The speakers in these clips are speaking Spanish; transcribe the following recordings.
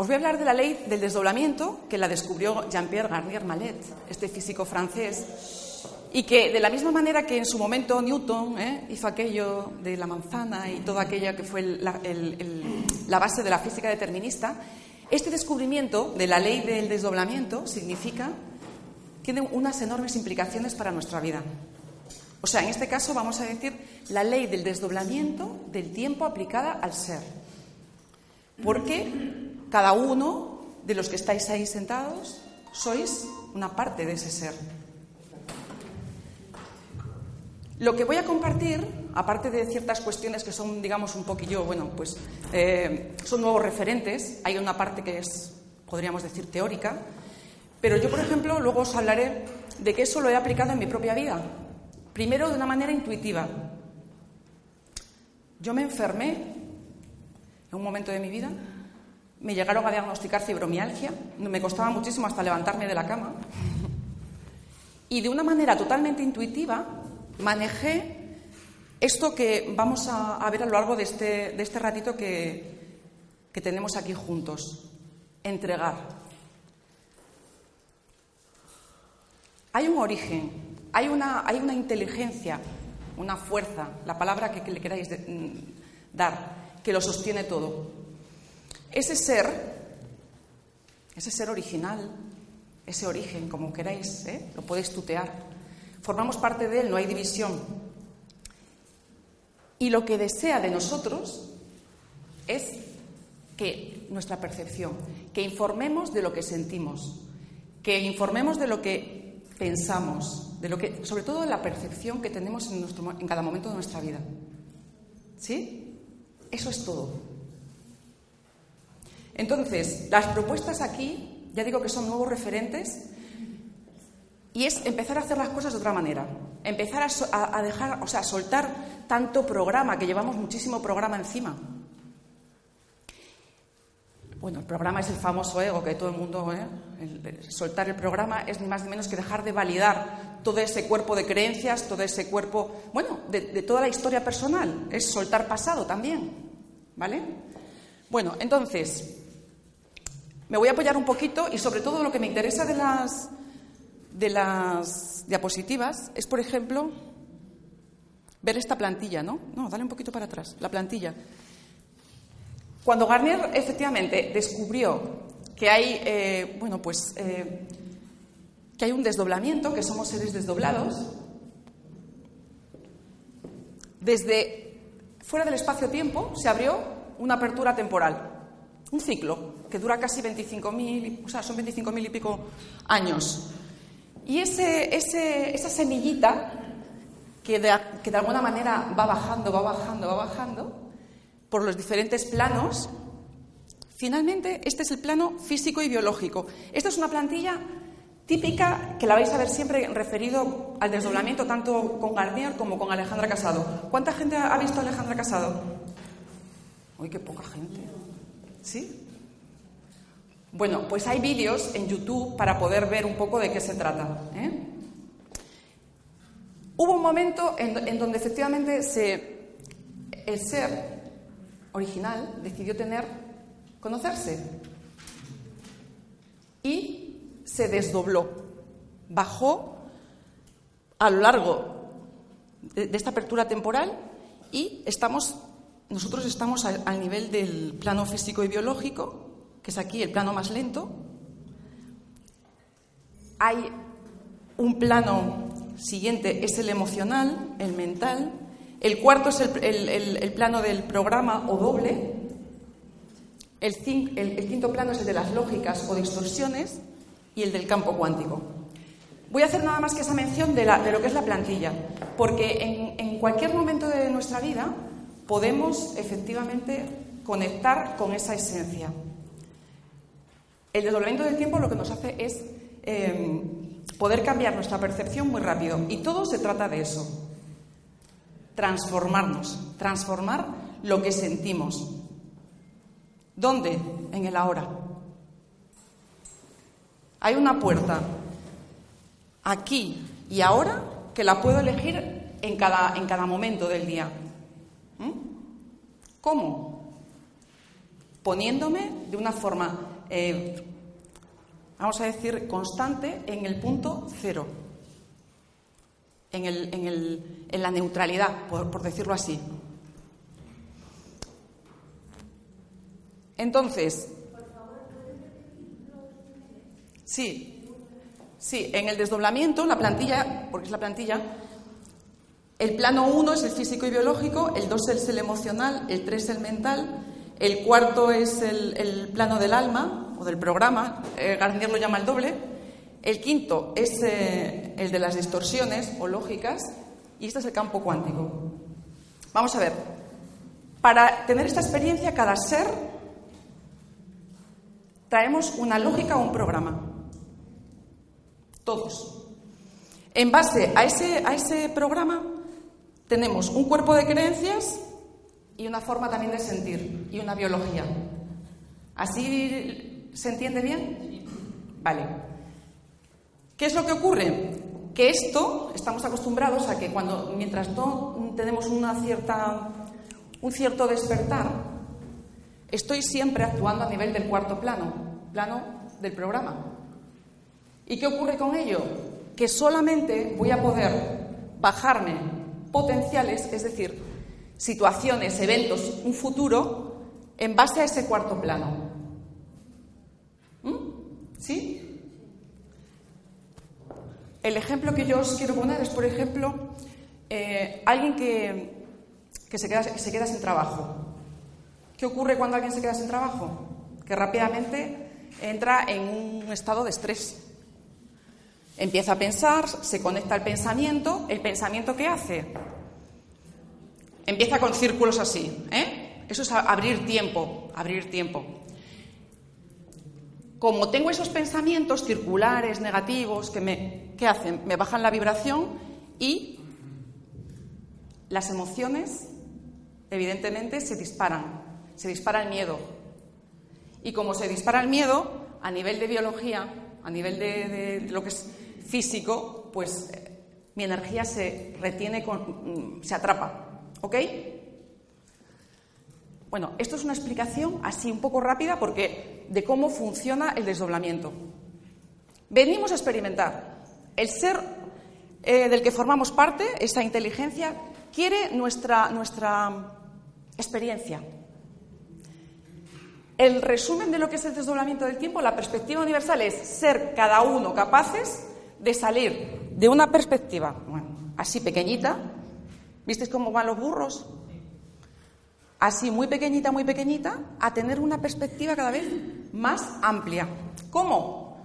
Os voy a hablar de la ley del desdoblamiento que la descubrió Jean-Pierre Garnier Mallet, este físico francés, y que de la misma manera que en su momento Newton ¿eh? hizo aquello de la manzana y toda aquella que fue la, base de la física determinista, este descubrimiento de la ley del desdoblamiento significa tiene unas enormes implicaciones para nuestra vida. O sea, en este caso vamos a decir la ley del desdoblamiento del tiempo aplicada al ser. Porque cada uno de los que estáis ahí sentados sois una parte de ese ser. Lo que voy a compartir, aparte de ciertas cuestiones que son, digamos, un poquillo, bueno, pues eh, son nuevos referentes, hay una parte que es, podríamos decir, teórica, pero yo, por ejemplo, luego os hablaré de que eso lo he aplicado en mi propia vida. Primero, de una manera intuitiva. Yo me enfermé en un momento de mi vida me llegaron a diagnosticar fibromialgia, me costaba muchísimo hasta levantarme de la cama. Y de una manera totalmente intuitiva manejé esto que vamos a, ver a lo largo de este, de este ratito que, que tenemos aquí juntos. Entregar. Hay un origen, hay una, hay una inteligencia, una fuerza, la palabra que, le queráis mm, dar, que lo sostiene todo. Ese ser, ese ser original, ese origen, como queráis, ¿eh? lo podéis tutear. Formamos parte de él, no hay división. Y lo que desea de nosotros es que nuestra percepción, que informemos de lo que sentimos, que informemos de lo que pensamos, de lo que, sobre todo de la percepción que tenemos en, en cada momento de nuestra vida. ¿Sí? Eso es todo. Entonces, las propuestas aquí, ya digo que son nuevos referentes, y es empezar a hacer las cosas de otra manera. Empezar a, dejar, o sea, soltar tanto programa, que llevamos muchísimo programa encima. Bueno, el programa es el famoso ego que todo el mundo, ¿eh? soltar el programa es ni más ni menos que dejar de validar todo ese cuerpo de creencias, todo ese cuerpo, bueno, de, de toda la historia personal. Es soltar pasado también, ¿vale? Bueno, entonces, me voy a apoyar un poquito y sobre todo lo que me interesa de las, de las diapositivas es, por ejemplo, ver esta plantilla, ¿no? No, dale un poquito para atrás, la plantilla. Cuando Garnier efectivamente descubrió que hay, eh, bueno, pues, eh, que hay un desdoblamiento, que somos seres desdoblados, desde fuera del espacio-tiempo se abrió una apertura temporal un ciclo que dura casi 25.000, o sea, son 25.000 y pico años. Y ese, esa semillita que de, que de alguna manera va bajando, va bajando, va bajando por los diferentes planos, finalmente este es el plano físico y biológico. Esta es una plantilla típica que la vais a ver siempre referido al desdoblamiento tanto con Garnier como con Alejandra Casado. ¿Cuánta gente ha visto a Alejandra Casado? Uy, qué poca gente. ¿Sí? Bueno, pues hay vídeos en YouTube para poder ver un poco de qué se trata. ¿eh? Hubo un momento en, donde efectivamente se, el ser original decidió tener, conocerse. Y se desdobló, bajó a lo largo de, esta apertura temporal y estamos, nosotros estamos al nivel del plano físico y biológico, es aquí el plano más lento. Hay un plano siguiente, es el emocional, el mental, el cuarto es el, plano del programa o doble. El, quinto plano es el de las lógicas o distorsiones y el del campo cuántico. Voy a hacer nada más que esa mención de, lo que es la plantilla, porque en, cualquier momento de nuestra vida podemos efectivamente conectar con esa esencia. El desdoblamiento del tiempo lo que nos hace es eh, poder cambiar nuestra percepción muy rápido y todo se trata de eso transformarnos, transformar lo que sentimos. ¿Dónde? En el ahora. Hay una puerta aquí y ahora que la puedo elegir en cada, en cada momento del día. ¿Mm? ¿Cómo? Poniéndome de una forma, eh, vamos a decir, constante en el punto cero en, el, en, el, en la neutralidad, por, por decirlo así. Entonces, sí, sí, en el desdoblamiento, la plantilla, porque es la plantilla, el plano 1 es el físico y biológico, el 2 es el emocional, el 3 el mental, el cuarto es el, plano del alma o del programa, eh, Garnier lo llama el doble, el quinto es eh, el de las distorsiones o lógicas y este es el campo cuántico. Vamos a ver, para tener esta experiencia, cada ser traemos una lógica o un programa. Todos. En base a ese, a ese programa tenemos un cuerpo de creencias y una forma también de sentir y una biología. ¿Así se entiende bien? Vale. ¿Qué es lo que ocurre? Que esto, estamos acostumbrados a que cuando, mientras no tenemos una cierta, un cierto despertar, estoy siempre actuando a nivel del cuarto plano, plano del programa. ¿Y qué ocurre con ello? Que solamente voy a poder bajarme potenciales, es decir, situaciones, eventos, un futuro, en base a ese cuarto plano. ¿Mm? ¿Sí? El ejemplo que yo os quiero poner es, por ejemplo, eh, alguien que, se, queda, se queda sin trabajo. ¿Qué ocurre cuando alguien se queda sin trabajo? Que rápidamente entra en un estado de estrés. Empieza a pensar, se conecta al pensamiento. ¿El pensamiento qué hace? Empieza con círculos así. ¿eh? Eso es abrir tiempo, abrir tiempo como tengo esos pensamientos circulares, negativos, que me, ¿qué hacen? Me bajan la vibración y las emociones, evidentemente, se disparan. Se dispara el miedo. Y como se dispara el miedo, a nivel de biología, a nivel de, lo que es físico, pues eh, mi energía se retiene, mm, se atrapa. ¿Ok? Bueno, esto es una explicación así un poco rápida porque de cómo funciona el desdoblamiento. Venimos a experimentar. El ser eh, del que formamos parte, esa inteligencia, quiere nuestra, nuestra experiencia. El resumen de lo que es el desdoblamiento del tiempo, la perspectiva universal es ser cada uno capaces de salir de una perspectiva así pequeñita. ¿Visteis cómo van los burros? así muy pequeñita, muy pequeñita, a tener una perspectiva cada vez más amplia. ¿Cómo?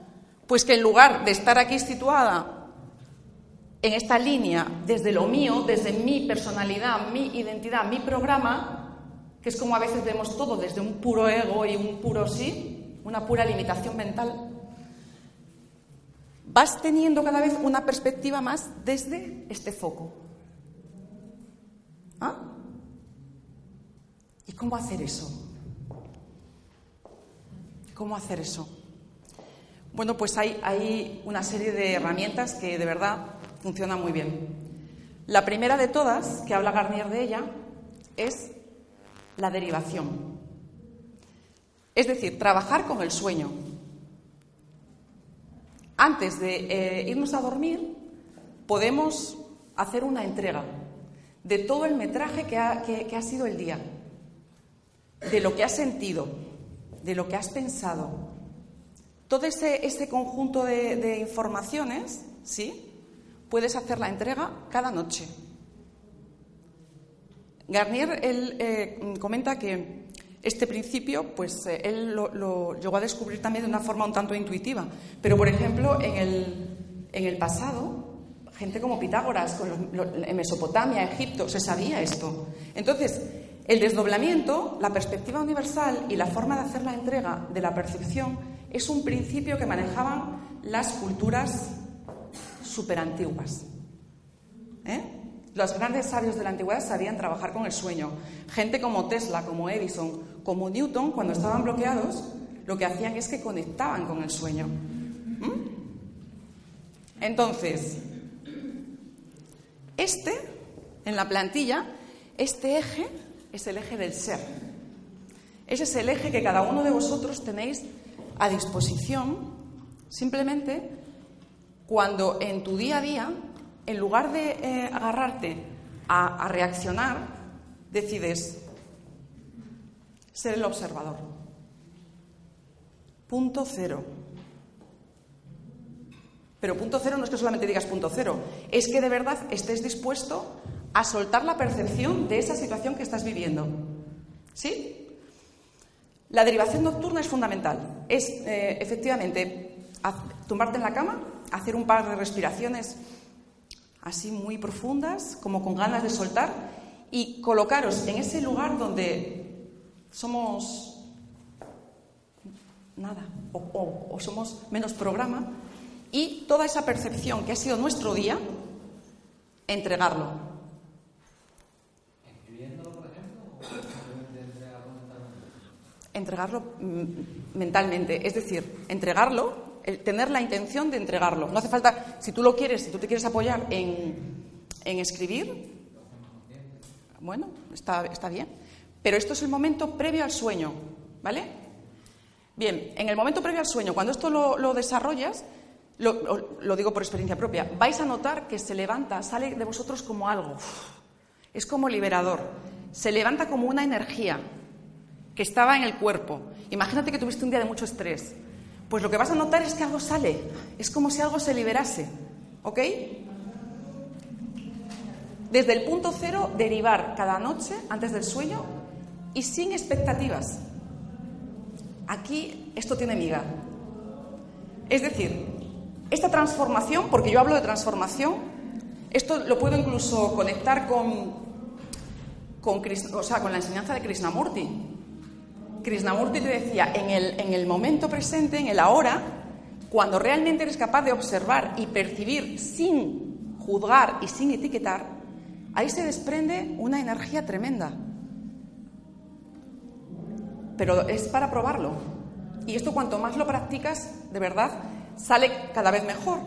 Pues que en lugar de estar aquí situada en esta línea desde lo mío, desde mi personalidad, mi identidad, mi programa, que es como a veces vemos todo desde un puro ego y un puro sí, una pura limitación mental, vas teniendo cada vez una perspectiva más desde este foco. ¿Ah? ¿Y cómo hacer eso? ¿Cómo hacer eso? Bueno, pues hay, hay una serie de herramientas que de verdad funcionan muy bien. La primera de todas, que habla Garnier de ella, es la derivación. Es decir, trabajar con el sueño. Antes de eh, irnos a dormir, podemos hacer una entrega de todo el metraje que ha, sido el día, de lo que has sentido, de lo que has pensado. Todo ese, conjunto de, informaciones, ¿sí? Puedes hacer la entrega cada noche. Garnier él, eh, comenta que este principio, pues eh, él lo, llegó a descubrir también de una forma un tanto intuitiva. Pero, por ejemplo, en el, en el pasado, gente como Pitágoras, en Mesopotamia, Egipto, se sabía esto. Entonces, el desdoblamiento, la perspectiva universal y la forma de hacer la entrega de la percepción es un principio que manejaban las culturas superantiguas. ¿Eh? Los grandes sabios de la antigüedad sabían trabajar con el sueño. Gente como Tesla, como Edison, como Newton, cuando estaban bloqueados, lo que hacían es que conectaban con el sueño. ¿Mm? Entonces, este, en la plantilla, este eje es el eje del ser. Ese es el eje que cada uno de vosotros tenéis a disposición simplemente cuando en tu día a día, en lugar de eh, agarrarte a reaccionar, decides ser el observador. Punto cero. Pero punto cero no es que solamente digas punto cero, es que de verdad estés dispuesto a soltar la percepción de esa situación que estás viviendo. ¿Sí? La derivación nocturna es fundamental. Es eh, efectivamente tumbarte en la cama, hacer un par de respiraciones así muy profundas, como con ganas de soltar, y colocaros en ese lugar donde somos nada o somos menos programa y toda esa percepción que ha sido nuestro día, entregarlo. ¿Escribiéndolo, por ejemplo? entregarlo mm, mentalmente, es decir, entregarlo, tener la intención de entregarlo. No hace falta, si tú lo quieres, si tú te quieres apoyar en, escribir, bueno, está, está, bien. Pero esto es el momento previo al sueño, ¿vale? Bien, en el momento previo al sueño, cuando esto lo, lo desarrollas, lo, digo por experiencia propia, vais a notar que se levanta, sale de vosotros como algo, es como liberador, se levanta como una energía que estaba en el cuerpo. Imagínate que tuviste un día de mucho estrés, pues lo que vas a notar es que algo sale, es como si algo se liberase, ¿ok? Desde el punto cero, derivar cada noche antes del sueño y sin expectativas. Aquí esto tiene miga. Es decir, esta transformación, porque yo hablo de transformación, esto lo puedo incluso conectar con, con, o sea, con la enseñanza de Krishnamurti. Krishnamurti te decía, en el, en el momento presente, en el ahora, cuando realmente eres capaz de observar y percibir sin juzgar y sin etiquetar, ahí se desprende una energía tremenda. Pero es para probarlo. Y esto cuanto más lo practicas, de verdad, sale cada vez mejor.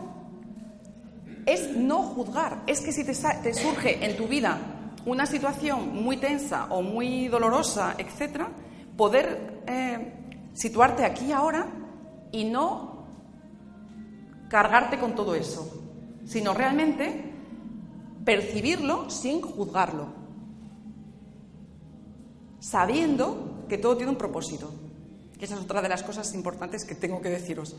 Es no juzgar, es que si te, surge en tu vida una situación muy tensa o muy dolorosa, etcétera, poder eh, situarte aquí ahora y no cargarte con todo eso, sino realmente percibirlo sin juzgarlo, sabiendo que todo tiene un propósito. Esa es otra de las cosas importantes que tengo que deciros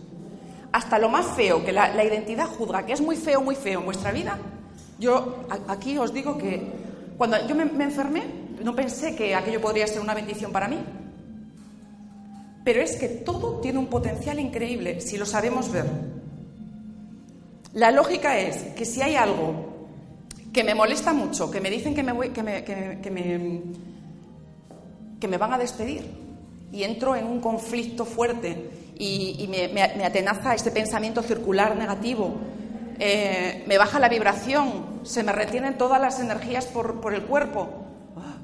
hasta lo más feo, que la, identidad juzga, que es muy feo, muy feo en vuestra vida, yo aquí os digo que cuando yo me, enfermé, no pensé que aquello podría ser una bendición para mí. Pero es que todo tiene un potencial increíble si lo sabemos ver. La lógica es que si hay algo que me molesta mucho, que me dicen que me, voy, que me, que me, que me van a despedir y entro en un conflicto fuerte y, me, atenaza este pensamiento circular negativo, eh, me baja la vibración, se me retienen todas las energías por, el cuerpo. Ah,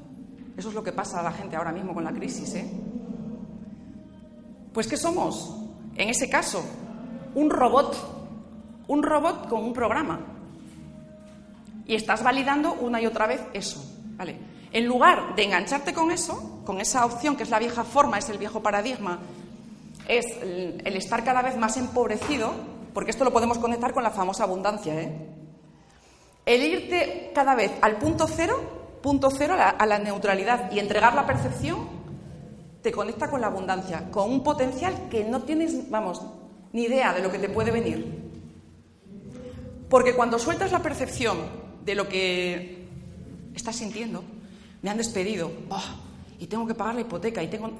eso es lo que pasa a la gente ahora mismo con la crisis. ¿eh? Pues ¿qué somos? En ese caso, un robot, un robot con un programa. Y estás validando una y otra vez eso. ¿vale? En lugar de engancharte con eso, con esa opción que es la vieja forma, es el viejo paradigma, es el estar cada vez más empobrecido, porque esto lo podemos conectar con la famosa abundancia, ¿eh? El irte cada vez al punto cero, punto cero, a la, neutralidad y entregar la percepción, te conecta con la abundancia, con un potencial que no tienes, vamos, ni idea de lo que te puede venir. Porque cuando sueltas la percepción de lo que estás sintiendo, me han despedido, y tengo que pagar la hipoteca, y tengo...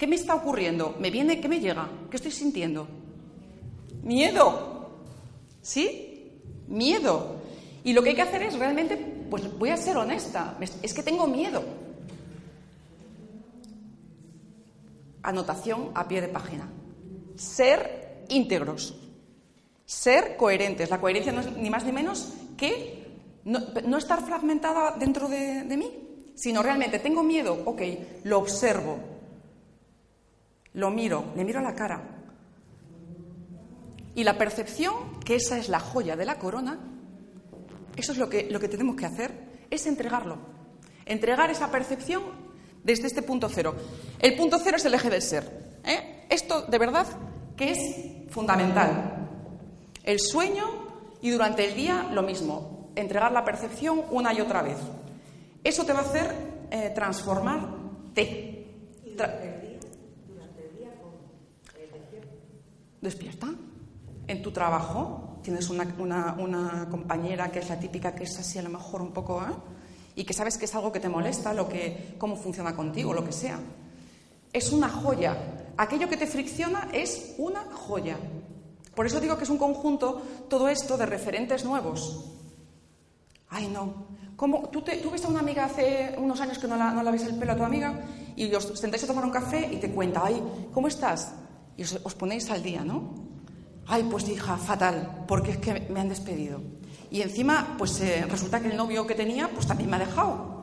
¿Qué me está ocurriendo? ¿Me viene? ¿Qué me llega? ¿Qué estoy sintiendo? Miedo. ¿Sí? Miedo. Y lo que hay que hacer es realmente, pues voy a ser honesta, es que tengo miedo. Anotación a pie de página. Ser íntegros. Ser coherentes. La coherencia no es ni más ni menos que no, estar fragmentada dentro de, de mí, sino realmente tengo miedo, ok, lo observo, lo miro, le miro a la cara. Y la percepción, que esa es la joya de la corona, eso es lo que, lo que tenemos que hacer, es entregarlo. Entregar esa percepción desde este punto cero. El punto cero es el eje del ser. ¿eh? Esto, de verdad, que es fundamental. El sueño y durante el día lo mismo. Entregar la percepción una y otra vez. Eso te va a hacer eh, transformarte. Despierta. En tu trabajo tienes una, una, compañera que es la típica que es así a lo mejor un poco... ¿eh? y que sabes que es algo que te molesta, lo que, cómo funciona contigo, lo que sea. Es una joya. Aquello que te fricciona es una joya. Por eso digo que es un conjunto todo esto de referentes nuevos. Ay, no. ¿Cómo? ¿Tú, te, ves a una amiga hace unos años que no, la, no ves el pelo a tu amiga y os sentáis a tomar un café y te cuenta, ay, ¿cómo estás? Y os, ponéis al día, ¿no? Ay, pues hija, fatal, porque es que me han despedido. Y encima, pues eh, resulta que el novio que tenía, pues también me ha dejado.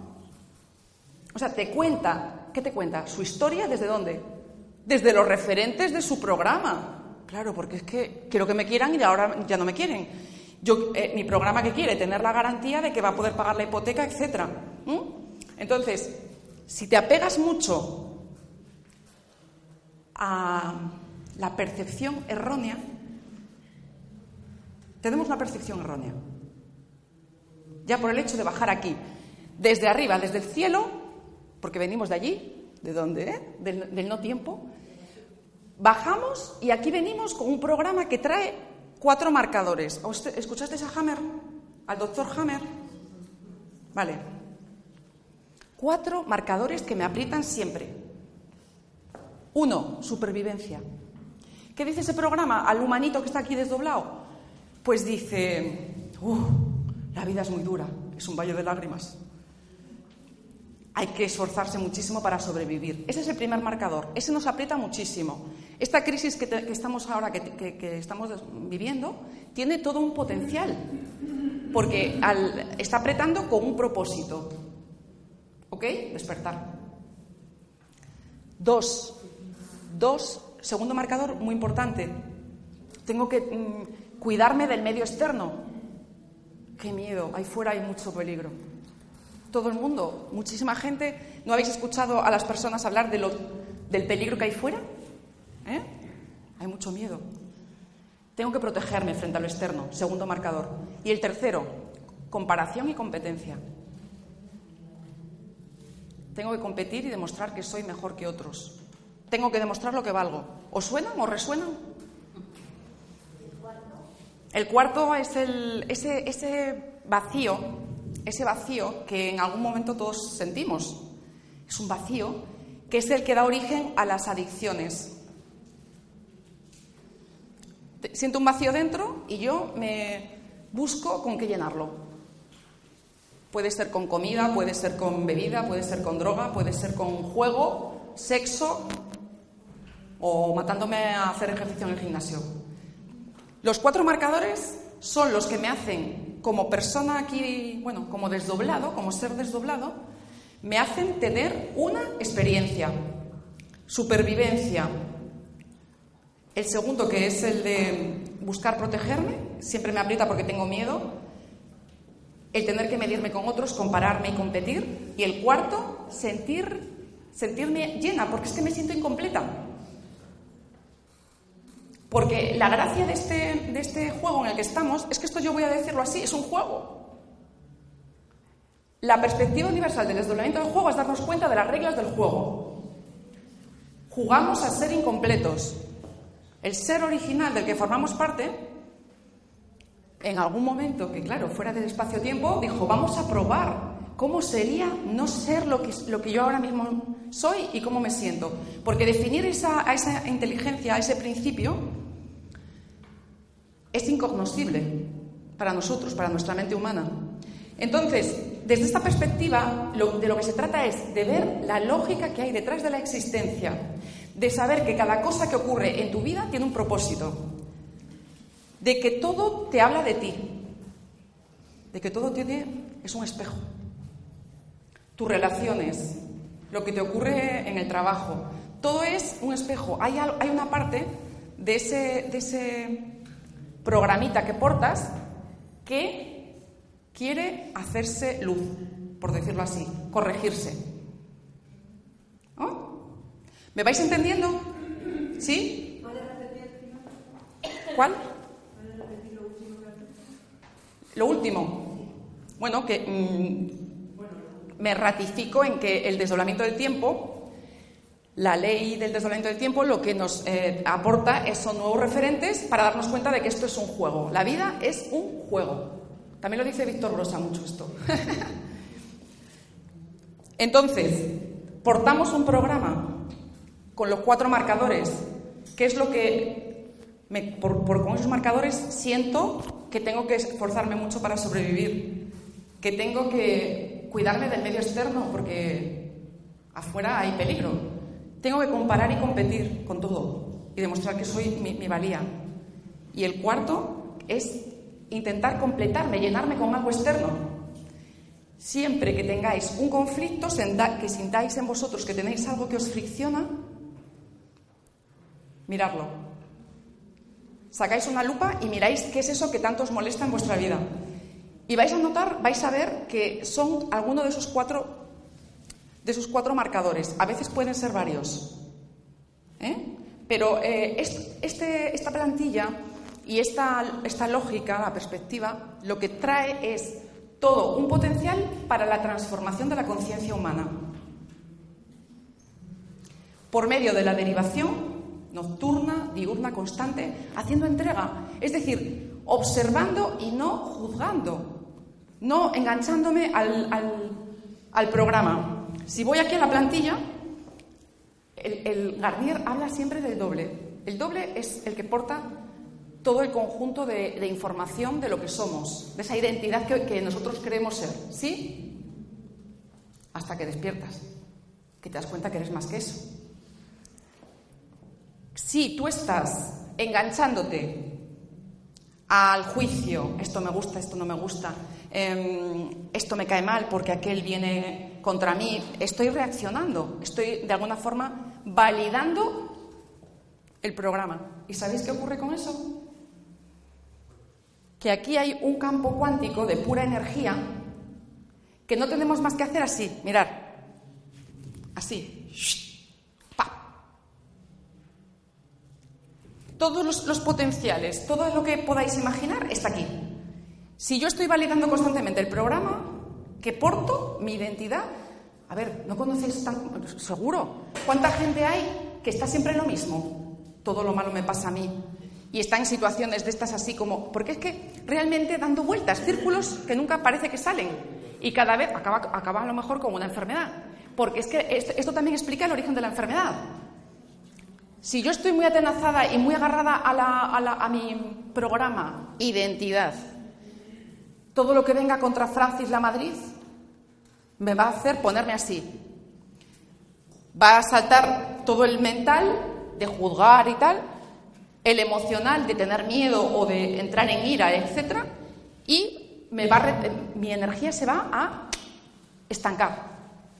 O sea, te cuenta, ¿qué te cuenta? Su historia desde dónde? Desde los referentes de su programa. Claro, porque es que quiero que me quieran y ahora ya no me quieren. Yo, eh, mi programa que quiere tener la garantía de que va a poder pagar la hipoteca, etc. Entonces, si te apegas mucho a la percepción errónea, tenemos una percepción errónea ya por el hecho de bajar aquí, desde arriba, desde el cielo, porque venimos de allí, ¿de dónde? Eh? Del, no tiempo, bajamos y aquí venimos con un programa que trae cuatro marcadores. ¿Escuchaste a Hammer? ¿Al doctor Hammer? Vale. Cuatro marcadores que me aprietan siempre. Uno, supervivencia. ¿Qué dice ese programa al humanito que está aquí desdoblado? Pues dice, la vida es muy dura, es un valle de lágrimas. Hay que esforzarse muchísimo para sobrevivir. Ese es el primer marcador. Ese nos aprieta muchísimo. Esta crisis que, estamos ahora, que, estamos viviendo, tiene todo un potencial. Porque está apretando con un propósito. ¿Ok? Despertar. Dos. Dos. Segundo marcador, muy importante. Tengo que mm, cuidarme del medio externo. Qué miedo, ahí fuera hay mucho peligro. Todo el mundo, muchísima gente, ¿no habéis escuchado a las personas hablar del peligro que hay fuera? ¿Eh? Hay mucho miedo. Tengo que protegerme frente a lo externo, segundo marcador. Y el tercero, comparación y competencia. Tengo que competir y demostrar que soy mejor que otros. Tengo que demostrar lo que valgo. ¿Os suenan o resuenan? El cuarto es el, ese, ese vacío, ese vacío que en algún momento todos sentimos. Es un vacío que es el que da origen a las adicciones. Siento un vacío dentro y yo me busco con qué llenarlo. Puede ser con comida, puede ser con bebida, puede ser con droga, puede ser con juego, sexo o matándome a hacer ejercicio en el gimnasio. Los cuatro marcadores son los que me hacen, como persona aquí, bueno, como desdoblado, como ser desdoblado, me hacen tener una experiencia, supervivencia. El segundo, que es el de buscar protegerme, siempre me aprieta porque tengo miedo. el tener que medirme con otros, compararme y competir. Y el cuarto, sentir, sentirme llena, porque es que me siento incompleta. Porque la gracia de este, de este juego en el que estamos es que esto yo voy a decirlo así, es un juego. La perspectiva universal del desdoblamiento del juego es darnos cuenta de las reglas del juego. Jugamos a ser incompletos. El ser original del que formamos parte, en algún momento, que claro, fuera del espacio-tiempo, dijo, vamos a probar cómo sería no ser lo que, yo ahora mismo soy y cómo me siento. Porque definir esa, a esa inteligencia, a ese principio, es incognoscible para nosotros, para nuestra mente humana. Entonces, desde esta perspectiva, de lo que se trata es de ver la lógica que hay detrás de la existencia, de saber que cada cosa que ocurre en tu vida tiene un propósito, de que todo te habla de ti, de que todo tiene, es un espejo. Tus relaciones, lo que te ocurre en el trabajo, todo es un espejo. Hay, hay una parte de ese, de ese programita que portas que quiere hacerse luz, por decirlo así, corregirse. ¿Me vais entendiendo? ¿Sí? ¿Cuál? Lo último. Bueno, que mm, me ratifico en que el desdoblamiento del tiempo, la ley del desdoblamiento del tiempo, lo que nos eh, aporta son nuevos referentes para darnos cuenta de que esto es un juego. La vida es un juego. También lo dice Víctor Rosa mucho esto. Entonces, portamos un programa con los cuatro marcadores. ¿Qué es lo que, por, con esos marcadores, siento que tengo que esforzarme mucho para sobrevivir? Que tengo que cuidarme del medio externo porque afuera hay peligro. Tengo que comparar y competir con todo y demostrar que soy mi valía. Y el cuarto es intentar completarme, llenarme con algo externo. Siempre que tengáis un conflicto, que sintáis en vosotros que tenéis algo que os fricciona, miradlo. Sacáis una lupa y miráis qué es eso que tanto os molesta en vuestra vida. Y vais a notar, vais a ver que son alguno de esos cuatro, de esos cuatro marcadores. A veces pueden ser varios. ¿eh? Pero eh, este, esta plantilla y esta, esta lógica, la perspectiva, lo que trae es todo un potencial para la transformación de la conciencia humana. Por medio de la derivación nocturna, diurna, constante, haciendo entrega. Es decir, observando y no juzgando, no enganchándome al, al, programa. Si voy aquí a la plantilla, el, Garnier habla siempre del doble. El doble es el que porta todo el conjunto de, información de lo que somos, de esa identidad que, nosotros queremos ser, ¿sí? Hasta que despiertas, que te das cuenta que eres más que eso. Si tú estás enganchándote al juicio, esto me gusta, esto no me gusta, em, esto me cae mal porque aquel viene contra mí, estoy reaccionando, estoy de alguna forma validando el programa. ¿Y sabéis qué ocurre con eso? que aquí hay un campo cuántico de pura energía que no tenemos más que hacer así, mirar, así. Todos los, potenciales, todo lo que podáis imaginar está aquí. Si yo estoy validando constantemente el programa que porto, mi identidad, a ver, ¿no conocéis tan seguro? ¿Cuánta gente hay que está siempre en lo mismo? Todo lo malo me pasa a mí, y está en situaciones de estas así como, porque es que realmente dando vueltas, círculos que nunca parece que salen y cada vez acaba, a lo mejor con una enfermedad, porque es que esto, también explica el origen de la enfermedad. Si yo estoy muy atenazada y muy agarrada a, a mi programa, identidad, todo lo que venga contra Francis la Madrid me va a hacer ponerme así. Va a saltar todo el mental de juzgar y tal, el emocional de tener miedo o de entrar en ira, etc. Y me va mi energía se va a estancar.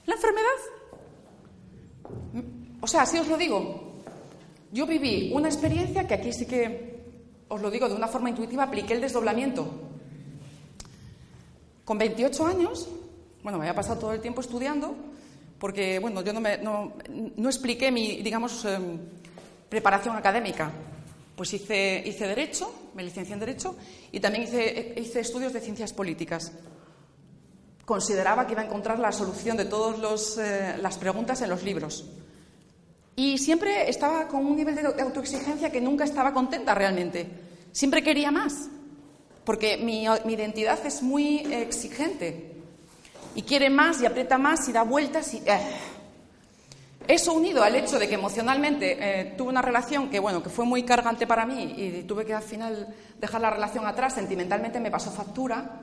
La enfermedad. O sea, si os lo digo, yo viví una experiencia que aquí sí que os lo digo de una forma intuitiva, apliqué el desdoblamiento. Con 28 años, bueno, me había pasado todo el tiempo estudiando, porque, bueno, yo no, me, no, no expliqué mi, digamos, em, preparación académica. Pues hice, hice Derecho, me licencié en Derecho, y también hice, hice estudios de Ciencias Políticas. Consideraba que iba a encontrar la solución de todas eh, las preguntas en los libros. Y siempre estaba con un nivel de autoexigencia que nunca estaba contenta realmente. Siempre quería más, porque mi, mi identidad es muy exigente y quiere más y aprieta más y da vueltas y... Eh. Eso unido al hecho de que emocionalmente eh, tuve una relación que, bueno, que fue muy cargante para mí y tuve que al final dejar la relación atrás, sentimentalmente me pasó factura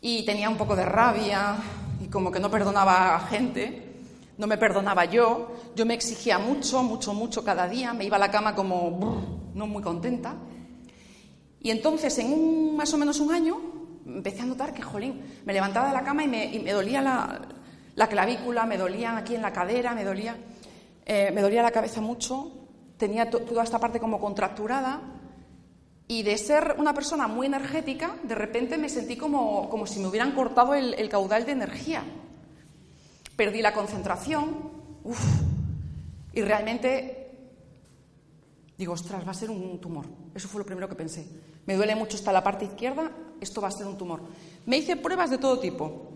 y tenía un poco de rabia y como que no perdonaba a gente, no me perdonaba yo, yo me exigía mucho, mucho, mucho cada día, me iba a la cama como no muy contenta. Y entonces, en un, más o menos un año, empecé a notar que, jolín, me levantaba de la cama y me dolía la, la clavícula, me dolía aquí en la cadera, me dolía, eh, me dolía la cabeza mucho, tenía toda esta parte como contracturada y de ser una persona muy energética, de repente me sentí como, como si me hubieran cortado el, caudal de energía. Perdí la concentración, y realmente digo, ostras, va a ser un tumor. Eso fue lo primero que pensé. Me duele mucho hasta la parte izquierda, esto va a ser un tumor. Me hice pruebas de todo tipo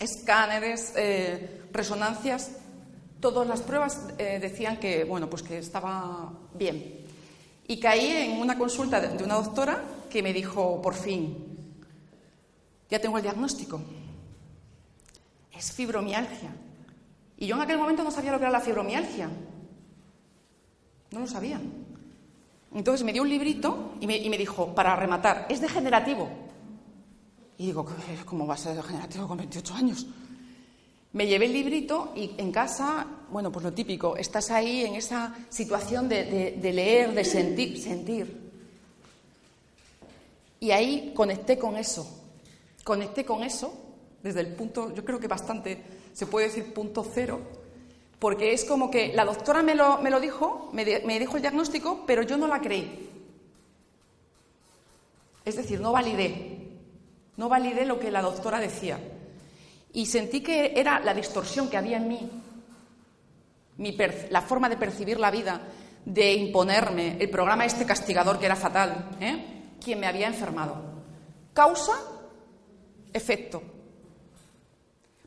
escáneres, eh, resonancias, todas las pruebas eh, decían que, bueno, pues que estaba bien. Y caí en una consulta de, una doctora que me dijo, por fin, ya tengo el diagnóstico. Es fibromialgia. Y yo en aquel momento no sabía lo que era la fibromialgia. No lo sabía. Entonces me dio un librito y me, y me dijo, para rematar, es degenerativo. Y digo, ¿cómo va a ser degenerativo con 28 años? Me llevé el librito y en casa, bueno, pues lo típico, estás ahí en esa situación de, leer, de sentir, sentir. Y ahí conecté con eso, conecté con eso desde el punto, yo creo que bastante, se puede decir punto cero, porque es como que la doctora me lo, me lo dijo, me, me dijo el diagnóstico, pero yo no la creí. Es decir, no validé. No validé lo que la doctora decía. Y sentí que era la distorsión que había en mí, la forma de percibir la vida, de imponerme, el programa este castigador que era fatal, ¿eh? quien me había enfermado. Causa, efecto.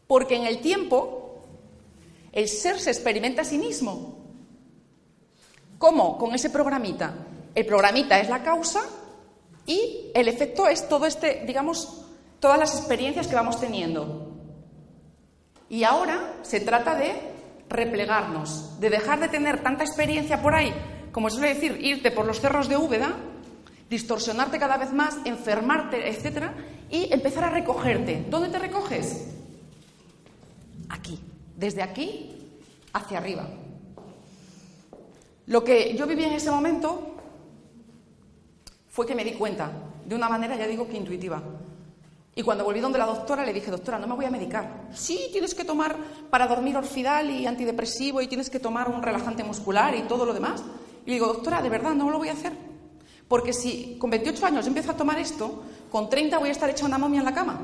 Porque en el tiempo el ser se experimenta a sí mismo. ¿Cómo? Con ese programita. El programita es la causa y el efecto es todo este, digamos, todas las experiencias que vamos teniendo. Y ahora se trata de replegarnos, de dejar de tener tanta experiencia por ahí, como suele decir, irte por los cerros de Úbeda, distorsionarte cada vez más, enfermarte, etcétera, y empezar a recogerte. ¿Dónde te recoges? Aquí, desde aquí hacia arriba. Lo que yo viví en ese momento fue que me di cuenta, de una manera, ya digo que intuitiva, y cuando volví donde la doctora le dije, doctora, no me voy a medicar. Sí, tienes que tomar para dormir orfidal y antidepresivo y tienes que tomar un relajante muscular y todo lo demás. Y le digo, doctora, de verdad, no lo voy a hacer. Porque si con 28 años empiezo a tomar esto, con 30 voy a estar hecha una momia en la cama.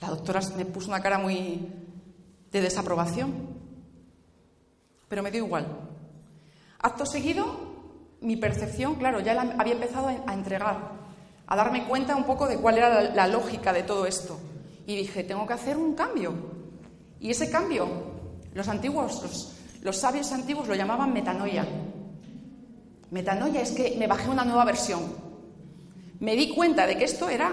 La doctora me puso una cara muy de desaprobación. Pero me dio igual. Acto seguido, mi percepción, claro, ya había empezado a entregar a darme cuenta un poco de cuál era la, lógica de todo esto. Y dije, tengo que hacer un cambio. Y ese cambio, los antiguos, los, sabios antiguos lo llamaban metanoia. Metanoia es que me bajé una nueva versión. Me di cuenta de que esto era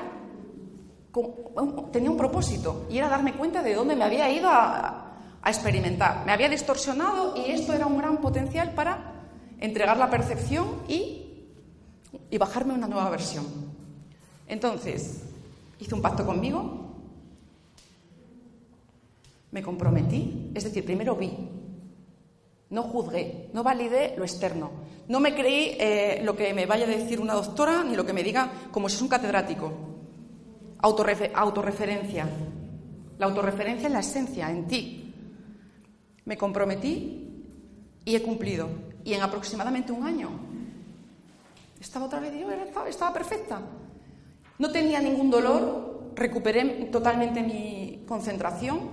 tenía un propósito y era darme cuenta de dónde me había ido a, experimentar. Me había distorsionado y esto era un gran potencial para entregar la percepción y, y bajarme una nueva versión. Entonces, hice un pacto conmigo, me comprometí, es decir, primero vi, no juzgué, no validé lo externo, no me creí eh, lo que me vaya a decir una doctora ni lo que me diga como si es un catedrático. Autorreferencia, la autorreferencia en la esencia, en ti. Me comprometí y he cumplido. Y en aproximadamente un año estaba otra vez yo, estaba perfecta. No tenía ningún dolor, recuperé totalmente mi concentración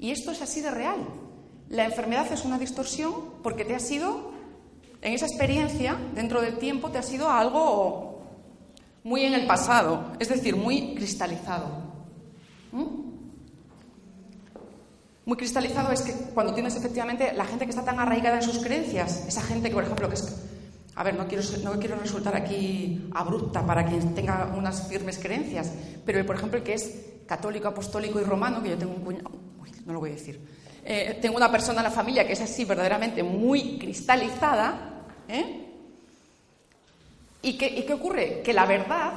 y esto es así de real. La enfermedad es una distorsión porque te ha sido, en esa experiencia, dentro del tiempo, te ha sido algo muy en el pasado, es decir, muy cristalizado. ¿Mm? Muy cristalizado es que cuando tienes efectivamente la gente que está tan arraigada en sus creencias, esa gente que, por ejemplo, que es... A ver, no quiero, no quiero resultar aquí abrupta para quien tenga unas firmes creencias, pero, por ejemplo, el que es católico, apostólico y romano, que yo tengo un cuñado... no lo voy a decir. Eh, tengo una persona en la familia que es así verdaderamente muy cristalizada, ¿eh? ¿Y qué, ¿Y qué ocurre? Que la verdad,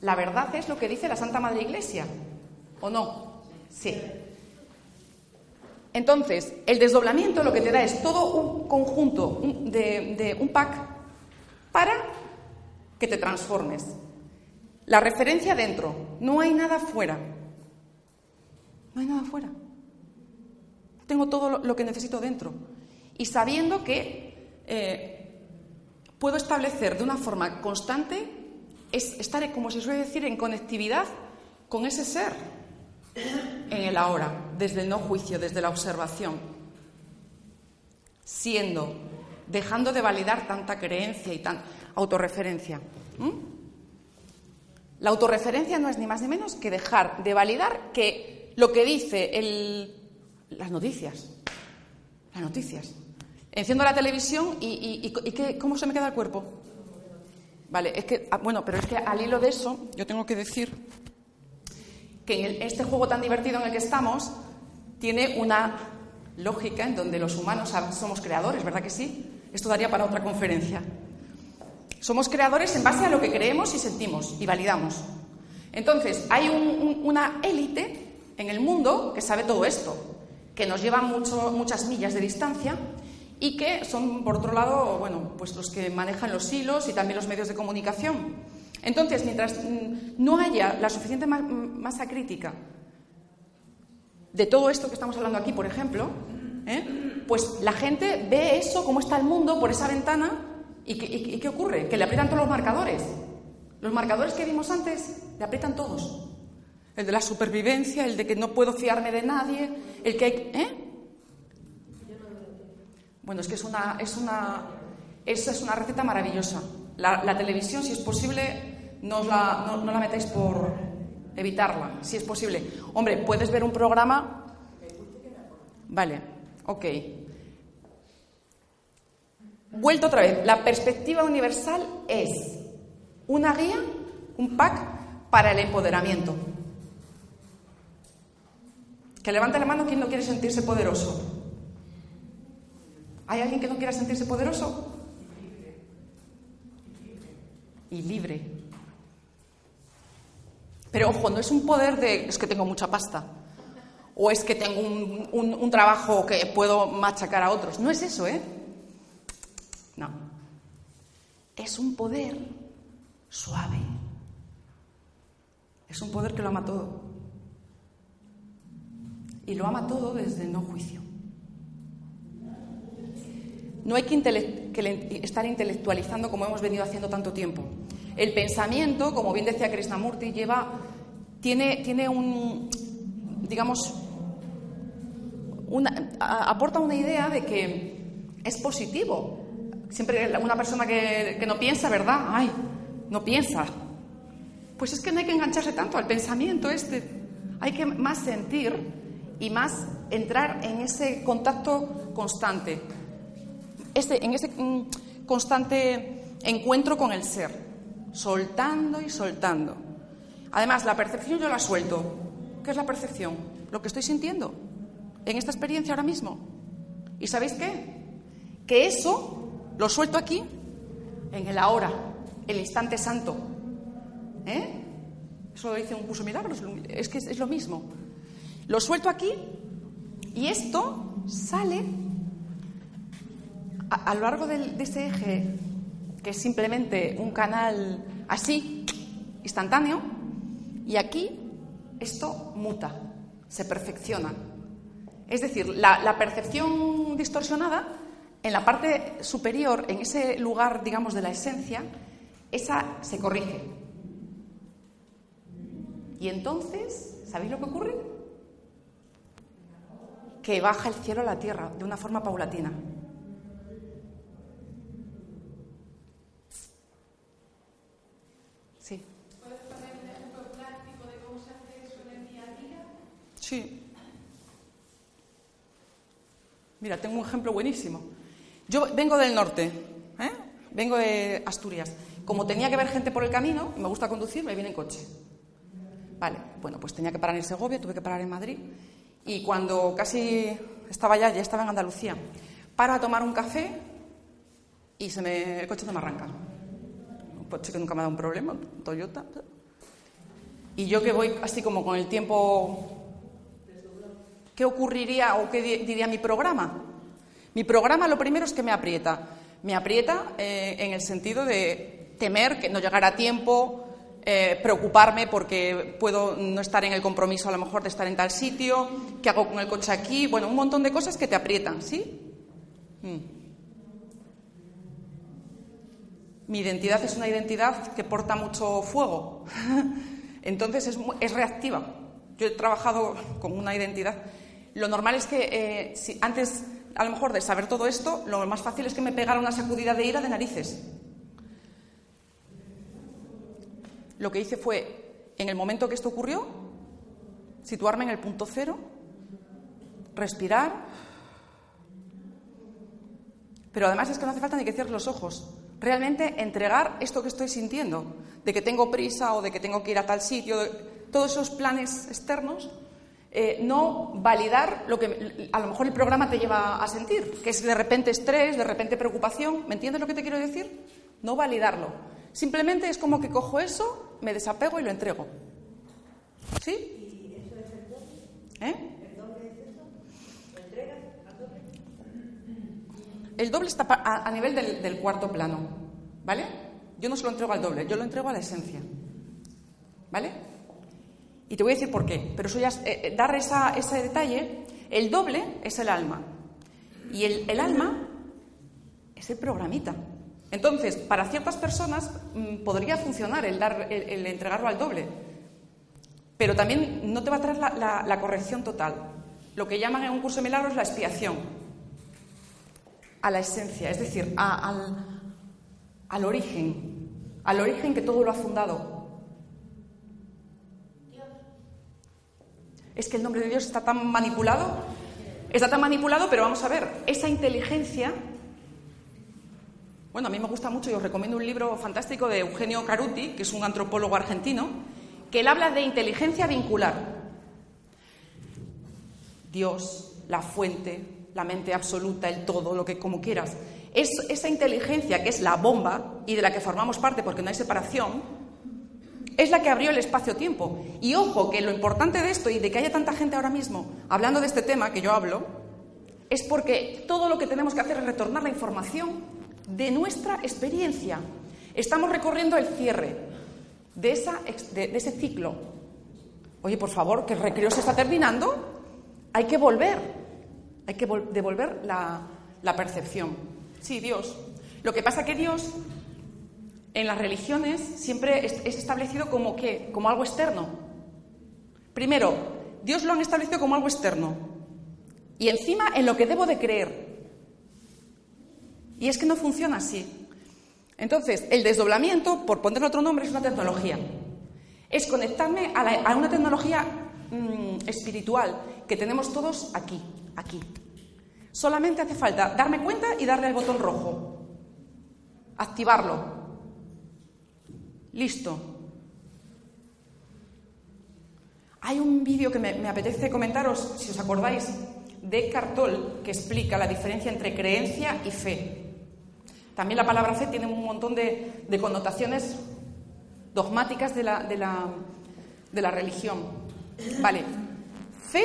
la verdad es lo que dice la Santa Madre Iglesia, ¿o no? Sí. Entonces, el desdoblamiento lo que te da es todo un conjunto de, un pack para que te transformes. La referencia dentro, no hay nada fuera. No hay nada fuera. Tengo todo lo que necesito dentro. Y sabiendo que eh, puedo establecer de una forma constante, es estar, como se suele decir, en conectividad con ese ser en el ahora, desde el no juicio, desde la observación, siendo, dejando de validar tanta creencia y tanta autorreferencia. La autorreferencia no es ni más ni menos que dejar de validar que lo que dice el, las noticias, las noticias. Enciendo la televisión y, ¿cómo se me queda el cuerpo? Vale, es que, ah, bueno, pero es que al hilo de eso, yo tengo que decir que este juego tan divertido en el que estamos tiene una lógica en donde los humanos somos creadores, ¿verdad que sí? Esto daría para otra conferencia. Somos creadores en base a lo que creemos y sentimos y validamos. Entonces, hay una élite en el mundo que sabe todo esto, que nos lleva muchas millas de distancia y que son, por otro lado, bueno, pues los que manejan los hilos y también los medios de comunicación. Entonces, mientras mm, no haya la suficiente masa crítica de todo esto que estamos hablando aquí, por ejemplo, ¿eh? pues la gente ve eso, cómo está el mundo por esa ventana, y, qué ocurre? Que le aprietan todos los marcadores. Los marcadores que vimos antes le aprietan todos. El de la supervivencia, el de que no puedo fiarme de nadie, el que hay... ¿eh? Bueno, es que es una, es una, esa es una receta maravillosa. la televisión, si es posible, no la, no, la metáis por evitarla, si es posible. Hombre, puedes ver un programa. Vale, ok. Vuelto otra vez. La perspectiva universal es una guía, un pack para el empoderamiento. Que levante la mano quien no quiere sentirse poderoso. ¿Hay alguien que no quiera sentirse poderoso? Y libre. Pero ojo, no es un poder de es que tengo mucha pasta o es que tengo un, trabajo que puedo machacar a otros. No es eso, ¿eh? No. Es un poder suave. Es un poder que lo ama todo. Y lo ama todo desde no juicio. No hay que, estar intelectualizando como hemos venido haciendo tanto tiempo. El pensamiento, como bien decía Krishnamurti, lleva, tiene, tiene un, digamos, aporta una idea de que es positivo. Siempre una persona que, que no piensa, ¿verdad? Ay, no piensa. Pues es que no hay que engancharse tanto al pensamiento este. Hay que más sentir y más entrar en ese contacto constante, este, en ese mm, constante encuentro con el ser soltando y soltando. Además, la percepción yo la suelto. ¿Qué es la percepción? Lo que estoy sintiendo en esta experiencia ahora mismo. ¿Y sabéis qué? Que eso lo suelto aquí, en el ahora, el instante santo. ¿Eh? Eso lo dice un curso milagros, es que es, lo mismo. Lo suelto aquí y esto sale a, lo largo de ese eje que es simplemente un canal así, instantáneo, y aquí esto muta, se perfecciona. Es decir, la, percepción distorsionada, en la parte superior, en ese lugar, digamos, de la esencia, esa se corrige. Y entonces, ¿sabéis lo que ocurre? Que baja el cielo a la tierra de una forma paulatina. Sí. ¿Puedes poner un ejemplo práctico de cómo se hace eso en el día a día? Sí. Mira, tengo un ejemplo buenísimo. Yo vengo del norte, ¿eh? vengo de Asturias. Como tenía que ver gente por el camino, me gusta conducir, me vine en coche. Vale, bueno, pues tenía que parar en Segovia, tuve que parar en Madrid. Y cuando casi estaba allá, ya estaba en Andalucía, paro a tomar un café y se me, el coche no me arranca. Un coche que nunca me ha dado un problema, Toyota. Y yo que voy así como con el tiempo ¿Qué ocurriría o qué diría mi programa? Mi programa lo primero es que me aprieta. Me aprieta eh, en el sentido de temer que no llegara a tiempo, eh, preocuparme porque puedo no estar en el compromiso a lo mejor de estar en tal sitio, qué hago con el coche aquí, bueno, un montón de cosas que te aprietan, ¿sí? Mm. Mi identidad es una identidad que porta mucho fuego, entonces es, es reactiva. Yo he trabajado con una identidad lo normal es que eh, si antes, a lo mejor, de saber todo esto, lo más fácil es que me pegara una sacudida de ira de narices. Lo que hice fue, en el momento que esto ocurrió, situarme en el punto cero, respirar. Pero además es que no hace falta ni que cierres los ojos. Realmente entregar esto que estoy sintiendo, de que tengo prisa o de que tengo que ir a tal sitio, todos esos planes externos, eh, no validar lo que a lo mejor el programa te lleva a sentir, que es de repente estrés, de repente preocupación. ¿Me entiendes lo que te quiero decir? No validarlo. Simplemente es como que cojo eso, me desapego y lo entrego. ¿Sí? ¿Eh? ¿El doble está a, nivel del cuarto plano. ¿Vale? Yo no se lo entrego al doble, yo lo entrego a la esencia. ¿Vale? Y te voy a decir por qué. Pero eso ya eh, eh, dar ese detalle. El doble es el alma. Y el, alma es el programita. Entonces, para ciertas personas mm, podría funcionar el, dar, el, entregarlo al doble. Pero también no te va a traer la, corrección total. Lo que llaman en un curso de milagros la expiación. A la esencia, es decir, al, al origen. Al origen que todo lo ha fundado. Es que el nombre de Dios está tan manipulado. Está tan manipulado, pero vamos a ver, esa inteligencia. Bueno, a mí me gusta mucho y os recomiendo un libro fantástico de Eugenio Caruti, que es un antropólogo argentino, que él habla de inteligencia vincular. Dios, la fuente, la mente absoluta, el todo, lo que como quieras. Es esa inteligencia que es la bomba y de la que formamos parte porque no hay separación, es la que abrió el espacio-tiempo. Y ojo, que lo importante de esto y de que haya tanta gente ahora mismo hablando de este tema que yo hablo, es porque todo lo que tenemos que hacer es retornar la información de nuestra experiencia. Estamos recorriendo el cierre de, esa, de, ese ciclo. Oye, por favor, que el recreo se está terminando, hay que volver, hay que devolver la, la percepción. Sí, Dios. Lo que pasa que Dios en las religiones siempre es, establecido como que, como algo externo. Primero, Dios lo han establecido como algo externo. Y encima en lo que debo de creer. Y es que no funciona así. Entonces, el desdoblamiento, por ponerle otro nombre, es una tecnología. Es conectarme a, una tecnología mm, espiritual que tenemos todos aquí, aquí. Solamente hace falta darme cuenta y darle al botón rojo. Activarlo. Listo. Hay un vídeo que me, apetece comentaros, si os acordáis, de Cartol, que explica la diferencia entre creencia y fe. También la palabra fe tiene un montón de, connotaciones dogmáticas de la, de, la, religión. Vale. Fe,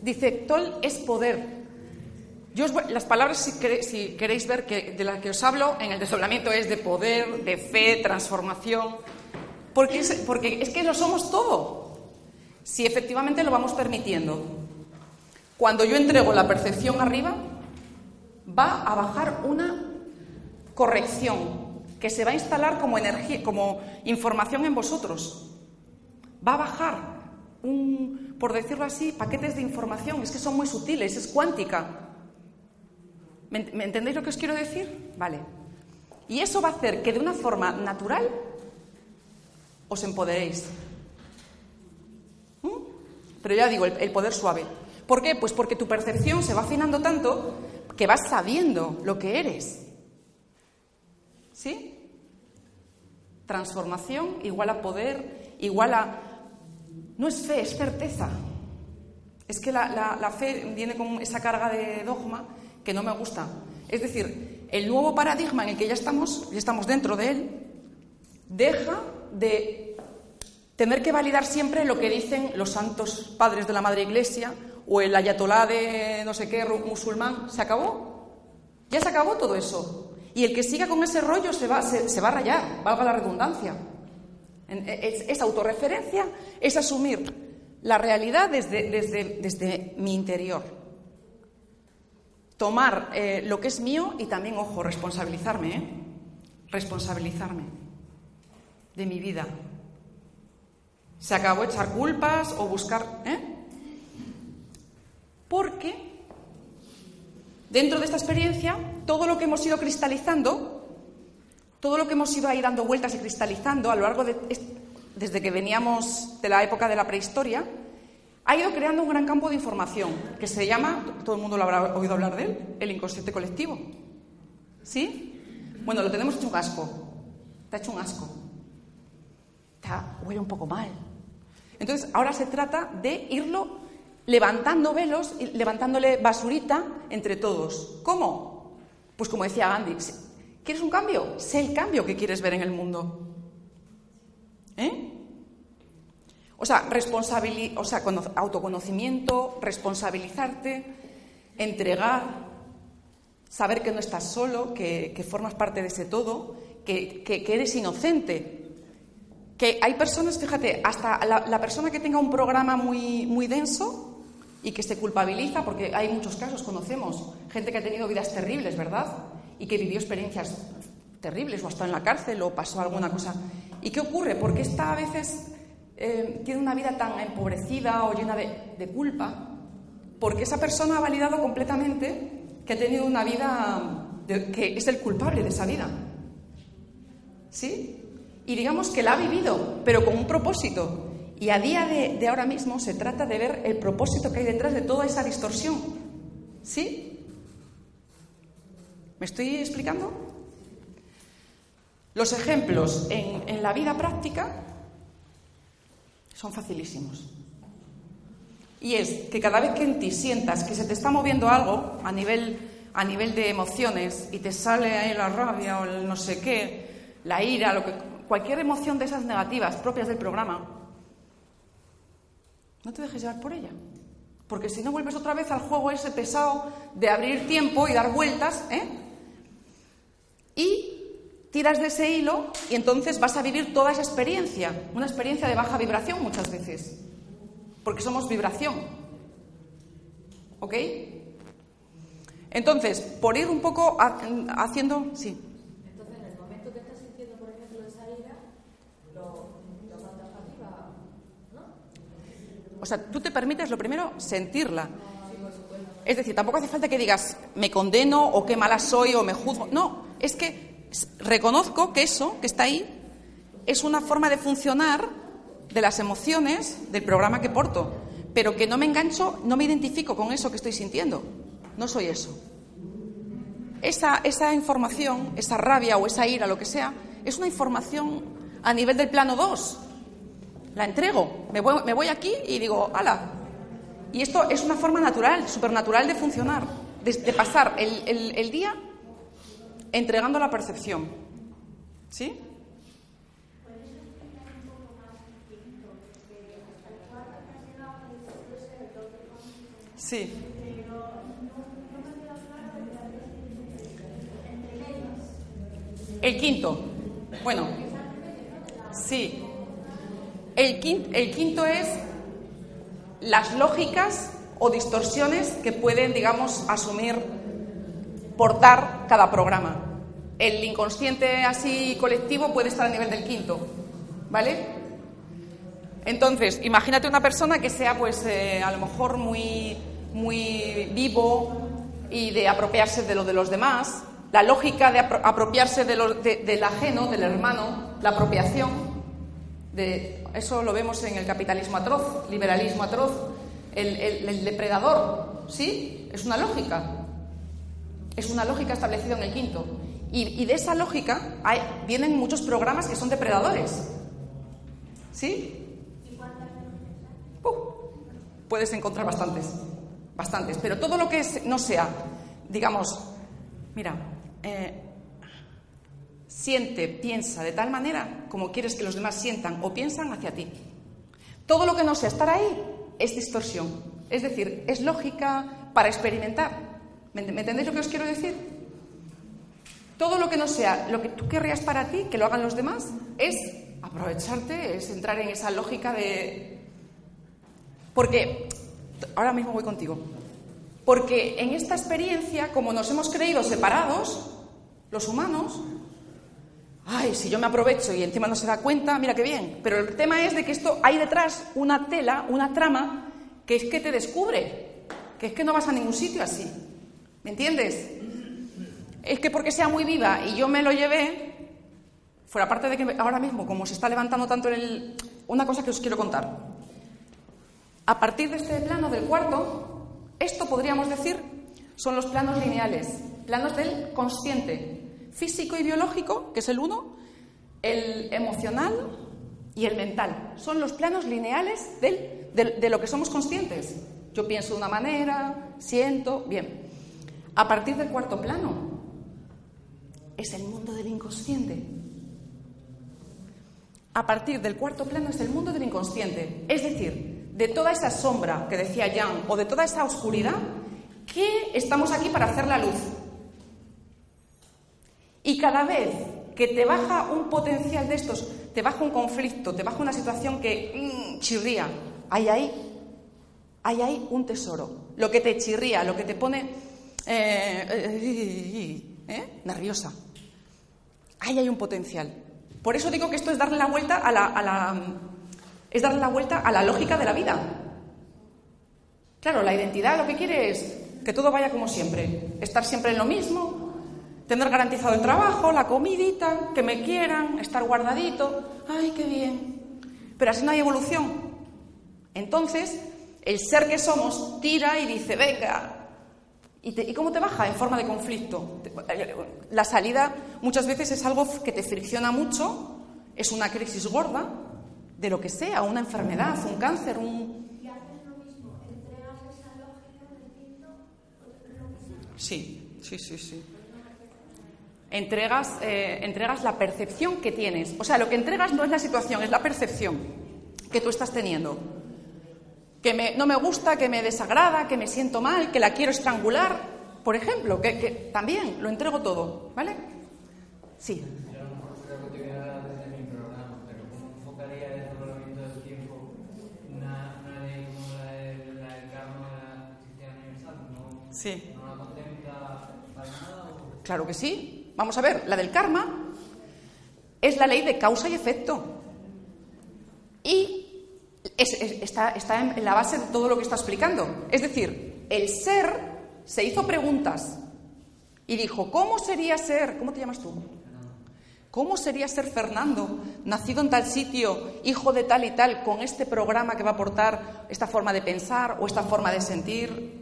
dice Tol, es poder. Yo las palabras, si queréis, ver que de las que os hablo en el desdoblamiento, es de poder, de fe, transformación, porque es, porque es que lo somos todo, si efectivamente lo vamos permitiendo. Cuando yo entrego la percepción arriba, va a bajar una corrección que se va a instalar como, energía, como información en vosotros. va a bajar un, por decirlo así, paquetes de información. Es que son muy sutiles, es cuántica. ¿Me, entendéis lo que os quiero decir? Vale. Y eso va a hacer que de una forma natural os empoderéis. ¿Mm? Pero ya digo, el, poder suave. ¿Por qué? Pues porque tu percepción se va afinando tanto que vas sabiendo lo que eres. ¿Sí? Transformación igual a poder, igual a... No es fe, es certeza. Es que la fe viene con esa carga de dogma que no me gusta. Es decir, el nuevo paradigma en el que ya estamos, ya estamos dentro de él, deja de tener que validar siempre lo que dicen los santos padres de la Madre Iglesia o el ayatolá de no sé qué musulmán. ¿Se acabó? Ya se acabó todo eso. Y el que siga con ese rollo se va, se, va a rayar, valga la redundancia. Es, es autorreferencia, es asumir la realidad desde, desde, desde mi interior. Tomar eh, lo que es mío y también, ojo, responsabilizarme, ¿eh? Responsabilizarme de mi vida. Se acabó echar culpas o buscar. ¿eh? Porque dentro de esta experiencia, todo lo que hemos ido cristalizando, todo lo que hemos ido ahí dando vueltas y cristalizando a lo largo de. desde que veníamos de la época de la prehistoria, ha ido creando un gran campo de información que se llama, todo el mundo lo habrá oído hablar de él, el inconsciente colectivo. ¿Sí? Bueno, lo tenemos hecho un asco. Te ha hecho un asco. Está, huele un poco mal. Entonces, ahora se trata de irlo levantando velos levantándole basurita entre todos. ¿Cómo? Pues como decía Gandhi, ¿quieres un cambio? Sé el cambio que quieres ver en el mundo. ¿Eh? O sea, o sea, cono- autoconocimiento, responsabilizarte, entregar, saber que no estás solo, que, que formas parte de ese todo, que, que- eres inocente. Que hay personas, fíjate, hasta la, persona que tenga un programa muy, muy denso y que se culpabiliza, porque hay muchos casos, conocemos, gente que ha tenido vidas terribles, ¿verdad? Y que vivió experiencias terribles, o hasta en la cárcel, o pasó alguna cosa. ¿Y qué ocurre? Porque esta a veces eh, tiene una vida tan empobrecida o llena de, culpa, porque esa persona ha validado completamente que ha tenido una vida que es el culpable de esa vida. ¿Sí? Y digamos que la ha vivido, pero con un propósito. Y a día de, ahora mismo se trata de ver el propósito que hay detrás de toda esa distorsión. ¿Sí? ¿Me estoy explicando? Los ejemplos en la vida práctica son facilísimos. Y es que cada vez que en ti sientas que se te está moviendo algo a nivel, a nivel de emociones y te sale ahí la rabia o el no sé qué, la ira, lo que, cualquier emoción de esas negativas propias del programa, no te dejes llevar por ella. Porque si no vuelves otra vez al juego ese pesado de abrir tiempo y dar vueltas, ¿eh? Y tiras de ese hilo y entonces vas a vivir toda esa experiencia, una experiencia de baja vibración muchas veces, porque somos vibración. ¿Ok? Entonces, por ir un poco ha- haciendo... Sí. Entonces, en el momento que estás sintiendo, por ejemplo, esa ira, lo, lo mandas para arriba, ¿no? O sea, tú te permites lo primero sentirla. Es decir, tampoco hace falta que digas me condeno o qué mala soy o me juzgo. No, es que reconozco que eso que está ahí es una forma de funcionar de las emociones del programa que porto, pero que no me engancho, no me identifico con eso que estoy sintiendo. No soy eso. Esa, esa información, esa rabia o esa ira, lo que sea, es una información a nivel del plano 2 la entrego. Me voy, aquí y digo, ala. Y esto es una forma natural, supernatural de funcionar, de, pasar el día entregando la percepción. ¿Sí? Sí. El quinto. Bueno, sí. El quinto, el quinto es las lógicas o distorsiones que pueden, digamos, asumir, portar cada programa. El inconsciente así colectivo puede estar a nivel del quinto, ¿vale? Entonces, imagínate una persona que sea, pues, eh, a lo mejor muy, muy vivo y de apropiarse de lo de los demás. La lógica de apropiarse de del ajeno, del hermano, la apropiación. De, eso lo vemos en el capitalismo atroz, liberalismo atroz, el, depredador. ¿Sí? Es una lógica. Es una lógica establecida en el quinto. Y, de esa lógica vienen muchos programas que son depredadores. ¿Sí? puedes encontrar bastantes, bastantes, pero todo lo que no sea, digamos, mira, eh, siente, piensa de tal manera como quieres que los demás sientan o piensan hacia ti. Todo lo que no sea estar ahí es distorsión, es decir, es lógica para experimentar. ¿Me, entendéis lo que os quiero decir? Todo lo que no sea lo que tú querrías para ti, que lo hagan los demás, es aprovecharte, es entrar en esa lógica de porque, ahora mismo voy contigo, porque en esta experiencia, como nos hemos creído separados, los humanos, ay, si yo me aprovecho y encima no se da cuenta, mira qué bien. Pero el tema es de que esto hay detrás una tela, una trama, que es que te descubre, que es que no vas a ningún sitio así. ¿Me entiendes? Es que porque sea muy viva y yo me lo llevé, fuera parte de que ahora mismo, como se está levantando tanto en el... Una cosa que os quiero contar. A partir de este plano del cuarto, esto podríamos decir son los planos lineales, planos del consciente, físico y biológico, que es el uno, el emocional y el mental. Son los planos lineales de lo que somos conscientes. Yo pienso de una manera, siento, bien. A partir del cuarto plano, es el mundo del inconsciente. A partir del cuarto plano es el mundo del inconsciente. Es decir, de toda esa sombra que decía Jan o de toda esa oscuridad, que estamos aquí para hacer la luz. Y cada vez que te baja un potencial de estos, te baja un conflicto, te baja una situación que mm, chirría, hay ahí, hay ahí un tesoro. Lo que te chirría, lo que te pone eh, eh, eh, nerviosa. Ahí hay un potencial. Por eso digo que esto es darle la vuelta a la es darle la vuelta a la lógica de la vida. Claro, la identidad lo que quiere es que todo vaya como siempre, estar siempre en lo mismo, tener garantizado el trabajo, la comidita, que me quieran, estar guardadito, ay, qué bien. Pero así no hay evolución. Entonces, el ser que somos tira y dice, venga. ¿Y, ¿Y cómo te baja? En forma de conflicto. La salida muchas veces es algo que te fricciona mucho, es una crisis gorda, de lo que sea, una enfermedad, un cáncer, un... ¿Y haces lo mismo? ¿Entregas esa lógica del Sí, sí, sí, sí. Entregas, eh, entregas la percepción que tienes. O sea, lo que entregas no es la situación, es la percepción que tú estás teniendo. Que me, no me gusta, que me desagrada, que me siento mal, que la quiero estrangular, por ejemplo, que, que también lo entrego todo, ¿vale? Sí. Sí. Claro que sí. Vamos a ver, la del karma es la ley de causa y efecto. Y está, está en la base de todo lo que está explicando. Es decir, el ser se hizo preguntas y dijo, ¿cómo sería ser? ¿Cómo te llamas tú? ¿Cómo sería ser Fernando, nacido en tal sitio, hijo de tal y tal, con este programa que va a aportar esta forma de pensar o esta forma de sentir?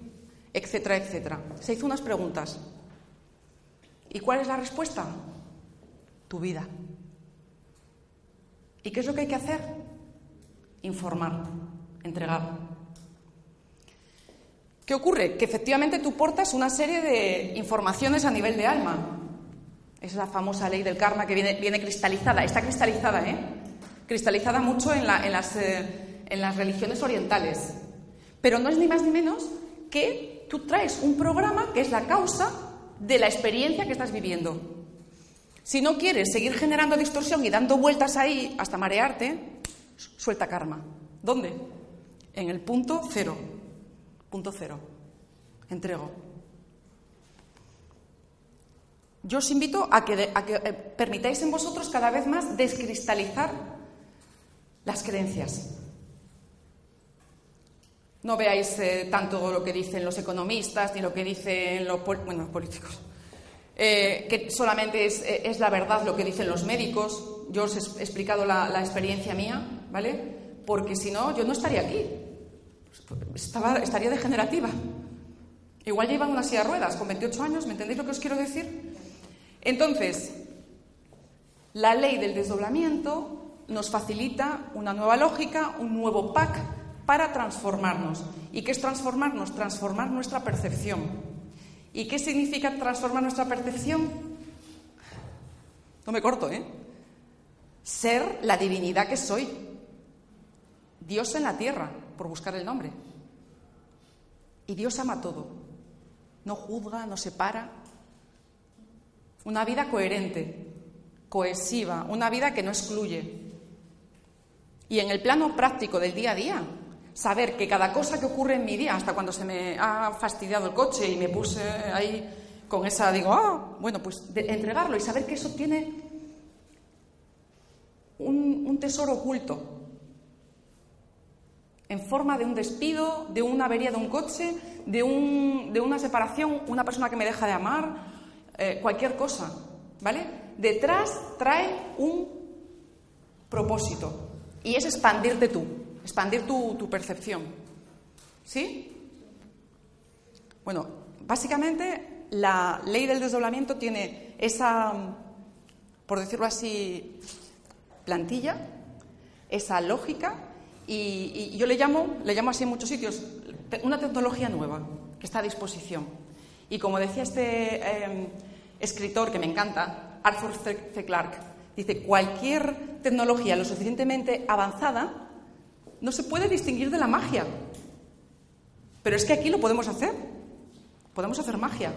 etcétera, etcétera. Se hizo unas preguntas. ¿Y cuál es la respuesta? Tu vida. ¿Y qué es lo que hay que hacer? Informar, entregar. ¿Qué ocurre? Que efectivamente tú portas una serie de informaciones a nivel de alma. Es la famosa ley del karma que viene, cristalizada. Está cristalizada, ¿eh? Cristalizada mucho en, las, eh, en las religiones orientales. Pero no es ni más ni menos que tú traes un programa que es la causa de la experiencia que estás viviendo. Si no quieres seguir generando distorsión y dando vueltas ahí hasta marearte, suelta karma. ¿Dónde? En el punto cero. Punto cero. Entrego. Yo os invito a que, eh, permitáis en vosotros cada vez más descristalizar las creencias. No veáis eh, tanto lo que dicen los economistas ni lo que dicen los, políticos. Eh, que solamente es, la verdad lo que dicen los médicos. Yo os he explicado la, experiencia mía, ¿vale? Porque si no, yo no estaría aquí. Estaba, estaría degenerativa. Igual ya iba en una silla de ruedas con 28 años, ¿me entendéis lo que os quiero decir? Entonces, la ley del desdoblamiento nos facilita una nueva lógica, un nuevo pack para transformarnos. ¿Y qué es transformarnos? Transformar nuestra percepción. ¿Y qué significa transformar nuestra percepción? No me corto, ¿eh? Ser la divinidad que soy. Dios en la tierra, por buscar el nombre. Y Dios ama todo. No juzga, no separa. Una vida coherente, cohesiva, una vida que no excluye. Y en el plano práctico del día a día, saber que cada cosa que ocurre en mi día, hasta cuando se me ha fastidiado el coche y me puse ahí con esa, digo, ah, bueno, pues entregarlo y saber que eso tiene un, tesoro oculto en forma de un despido, de una avería de un coche, de, una separación, una persona que me deja de amar, eh, cualquier cosa, ¿vale? Detrás trae un propósito y es expandirte tú expandir tu, percepción. ¿Sí? Bueno, básicamente la ley del desdoblamiento tiene esa, por decirlo así, plantilla, esa lógica, y, yo le llamo, le llamo así en muchos sitios, una tecnología nueva que está a disposición. Y como decía este em, escritor que me encanta, Arthur C. Clarke, dice, cualquier tecnología lo suficientemente avanzada no se puede distinguir de la magia. Pero es que aquí lo podemos hacer. Podemos hacer magia.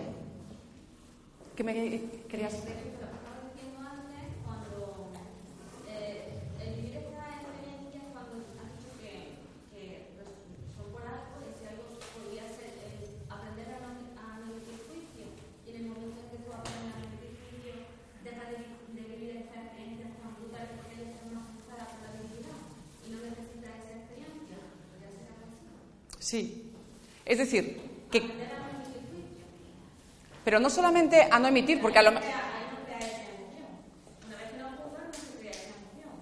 ¿Qué me querías decir? Sí. Es decir, que. Pero no solamente a no emitir, porque a lo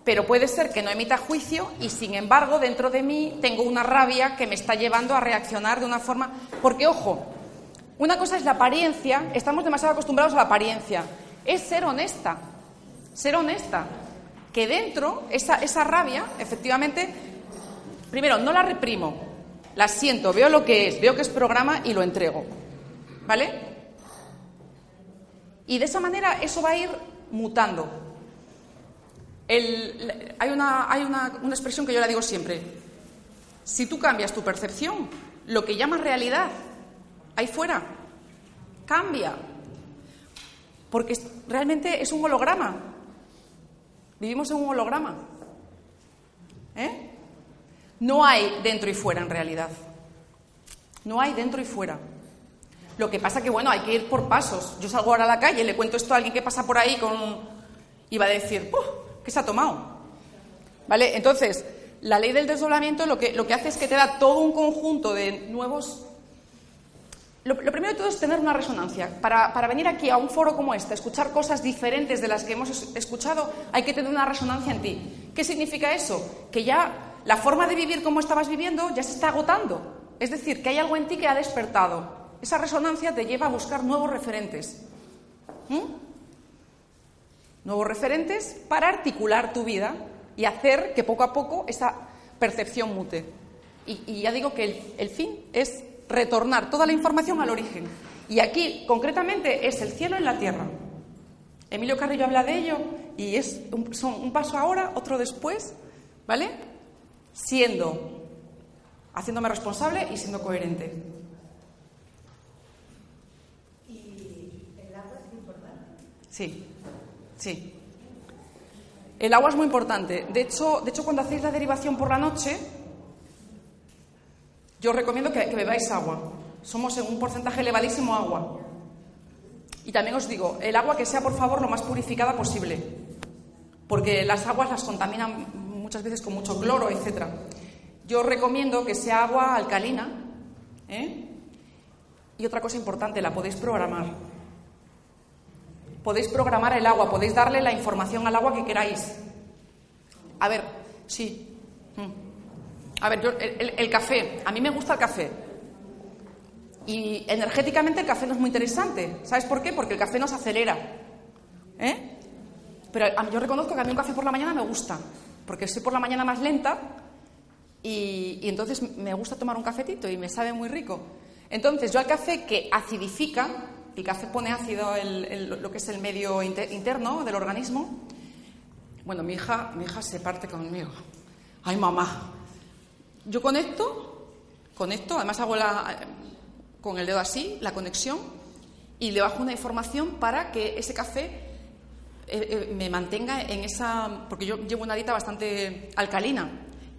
pero puede ser que no emita juicio y sin embargo dentro de mí tengo una rabia que me está llevando a reaccionar de una forma porque ojo una cosa es la apariencia estamos demasiado acostumbrados a la apariencia es ser honesta ser honesta que dentro esa, esa rabia efectivamente primero no la reprimo la siento, veo lo que es, veo que es programa y lo entrego. ¿Vale? Y de esa manera eso va a ir mutando. hay una, hay una, una expresión que yo la digo siempre. Si tú cambias tu percepción, lo que llamas realidad, ahí fuera, cambia. Porque realmente es un holograma. Vivimos en un holograma. ¿Eh? No hay dentro y fuera en realidad. No hay dentro y fuera. Lo que pasa que, bueno, hay que ir por pasos. Yo salgo ahora a la calle, le cuento esto a alguien que pasa por ahí con... y va a decir, ¿qué se ha tomado? ¿Vale? Entonces, la ley del desdoblamiento lo que, lo que hace es que te da todo un conjunto de nuevos... Lo, primero de todo es tener una resonancia. Para, para, venir aquí a un foro como este, escuchar cosas diferentes de las que hemos escuchado, hay que tener una resonancia en ti. ¿Qué significa eso? Que ya la forma de vivir como estabas viviendo ya se está agotando. Es decir, que hay algo en ti que ha despertado. Esa resonancia te lleva a buscar nuevos referentes. ¿Mm? Nuevos referentes para articular tu vida y hacer que poco a poco esa percepción mute. Y, ya digo que el, fin es retornar toda la información al origen. Y aquí, concretamente, es el cielo en la tierra. Emilio Carrillo habla de ello y es un paso ahora, otro después, ¿vale? Siendo, haciéndome responsable y siendo coherente. ¿Y el agua es importante? Sí, sí. El agua es muy importante. De hecho, de hecho cuando hacéis la derivación por la noche, yo os recomiendo que, que bebáis agua. Somos en un porcentaje elevadísimo agua. Y también os digo, el agua que sea, por favor, lo más purificada posible, porque las aguas las contaminan muchas veces con mucho cloro, etc. Yo recomiendo que sea agua alcalina. ¿eh? Y otra cosa importante, la podéis programar. Podéis programar el agua, podéis darle la información al agua que queráis. A ver, sí. Mm. A ver, yo, el, café, a mí me gusta el café. Y energéticamente el café no es muy interesante. ¿Sabes por qué? Porque el café nos acelera. ¿Eh? Pero yo reconozco que a mí un café por la mañana me gusta, porque estoy por la mañana más lenta y, entonces me gusta tomar un cafetito y me sabe muy rico. Entonces yo al café que acidifica, el café pone ácido lo que es el medio interno del organismo, bueno, mi hija, mi hija se parte conmigo. Ay, mamá. Yo conecto, conecto, además hago la, con el dedo así, la conexión, y le bajo una información para que ese café eh, eh, me mantenga en esa. porque yo llevo una dieta bastante alcalina,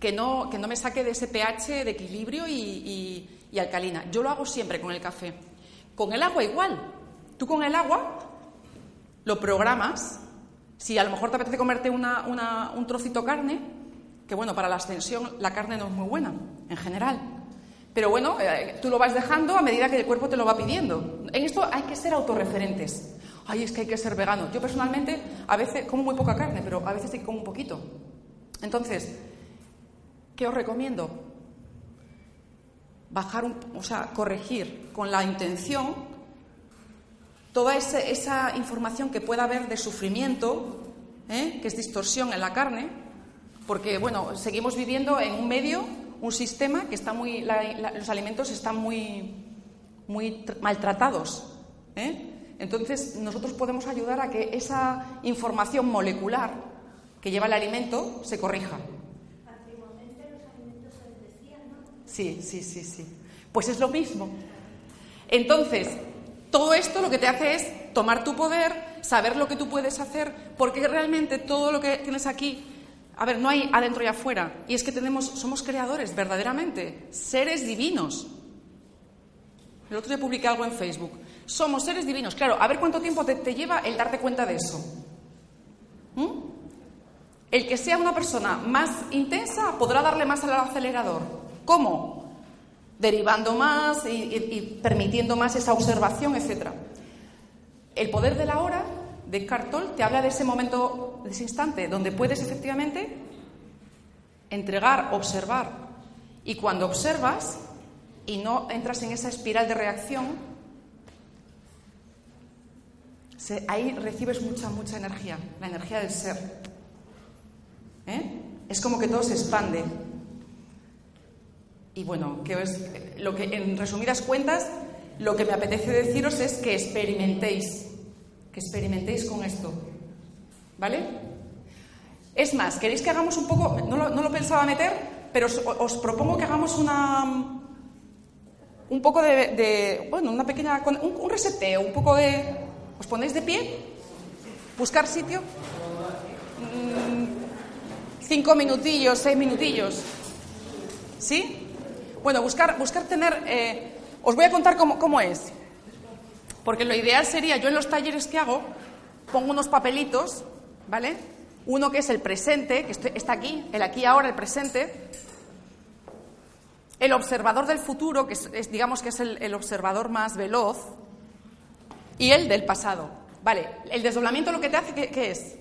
que no, que no me saque de ese pH de equilibrio y, alcalina. Yo lo hago siempre con el café. Con el agua igual. Tú con el agua lo programas. Si a lo mejor te apetece comerte un trocito carne, que bueno, para la ascensión la carne no es muy buena, en general. Pero bueno, eh, tú lo vas dejando a medida que el cuerpo te lo va pidiendo. En esto hay que ser autorreferentes ay, es que hay que ser vegano. Yo personalmente a veces como muy poca carne, pero a veces sí como un poquito. Entonces, ¿qué os recomiendo? Bajar, un, o sea, corregir con la intención toda esa, información que pueda haber de sufrimiento, ¿eh? que es distorsión en la carne, porque, bueno, seguimos viviendo en un medio, un sistema que está muy, los alimentos están muy, muy maltratados. ¿eh? Entonces, nosotros podemos ayudar a que esa información molecular que lleva el alimento se corrija. Antiguamente los alimentos se decían, ¿no? Sí, sí, sí, sí. Pues es lo mismo. Entonces, todo esto lo que te hace es tomar tu poder, saber lo que tú puedes hacer, porque realmente todo lo que tienes aquí, a ver, no hay adentro y afuera, y es que tenemos, somos creadores verdaderamente, seres divinos. El otro día publiqué algo en Facebook. Somos seres divinos. Claro, a ver cuánto tiempo te, lleva el darte cuenta de eso. ¿Mm? El que sea una persona más intensa podrá darle más al acelerador. ¿Cómo? Derivando más y, permitiendo más esa observación, etc. El poder de la hora de Cartol te habla de ese momento, de ese instante, donde puedes efectivamente entregar, observar. Y cuando observas y no entras en esa espiral de reacción, ahí recibes mucha, mucha energía, la energía del ser. ¿Eh? Es como que todo se expande. Y bueno, que es, lo que, en resumidas cuentas, lo que me apetece deciros es que experimentéis, que experimentéis con esto. ¿Vale? Es más, ¿queréis que hagamos un poco, no lo, pensaba meter, pero os, propongo que hagamos una, un poco de, bueno, una pequeña, un, un reseteo, un poco de, ¿Os ponéis de pie? ¿Buscar sitio? Mm, cinco minutillos, seis minutillos. ¿Sí? Bueno, buscar, buscar tener... Eh, os voy a contar cómo, cómo es. Porque lo ideal sería, yo en los talleres que hago, pongo unos papelitos, ¿vale? Uno que es el presente, que está aquí, el aquí ahora, el presente. El observador del futuro, que es, digamos que es el observador más veloz, y el del pasado. Vale, el desdoblamiento lo que te hace, ¿qué, es?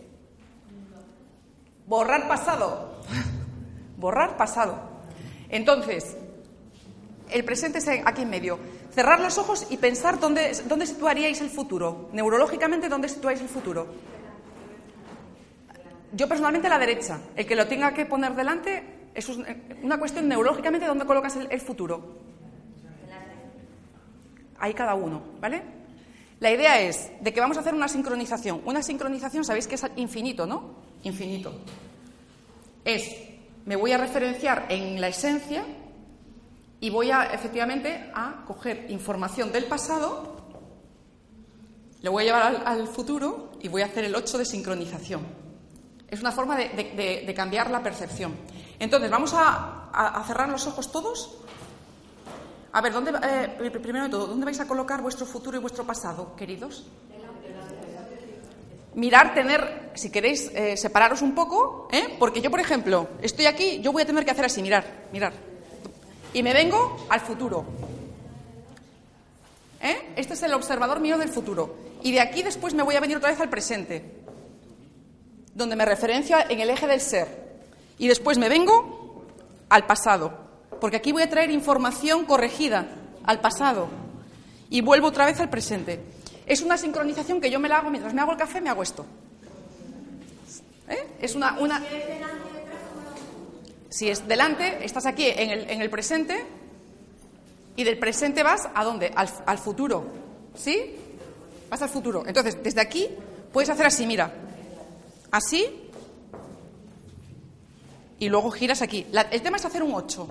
Borrar pasado. Borrar pasado. Entonces, el presente es aquí en medio. Cerrar los ojos y pensar dónde, dónde situaríais el futuro. Neurológicamente, ¿dónde situáis el futuro? Yo personalmente a la derecha. El que lo tenga que poner delante es una cuestión neurológicamente dónde colocas el, el futuro. Ahí cada uno, ¿vale? La idea es de que vamos a hacer una sincronización. Una sincronización, sabéis que es infinito, ¿no? Infinito. Es, me voy a referenciar en la esencia y voy a, efectivamente, a coger información del pasado, lo voy a llevar al, futuro y voy a hacer el 8 de sincronización. Es una forma de, cambiar la percepción. Entonces, vamos a cerrar los ojos todos a ver, ¿dónde, eh, primero de todo, ¿dónde vais a colocar vuestro futuro y vuestro pasado, queridos? Mirar, tener, si queréis eh, separaros un poco, ¿eh? porque yo, por ejemplo, estoy aquí, yo voy a tener que hacer así, mirar, mirar. Y me vengo al futuro. ¿Eh? Este es el observador mío del futuro. Y de aquí después me voy a venir otra vez al presente, donde me referencio en el eje del ser. Y después me vengo al pasado, porque aquí voy a traer información corregida al pasado. Y vuelvo otra vez al presente. Es una sincronización que yo me la hago mientras me hago el café, me hago esto. ¿Eh? Es una, una... Si es delante, estás aquí en el, en el presente y del presente vas a dónde? Al, al futuro. ¿Sí? Vas al futuro. Entonces, desde aquí puedes hacer así, mira. Así. Y luego giras aquí. La- el tema es hacer un 8.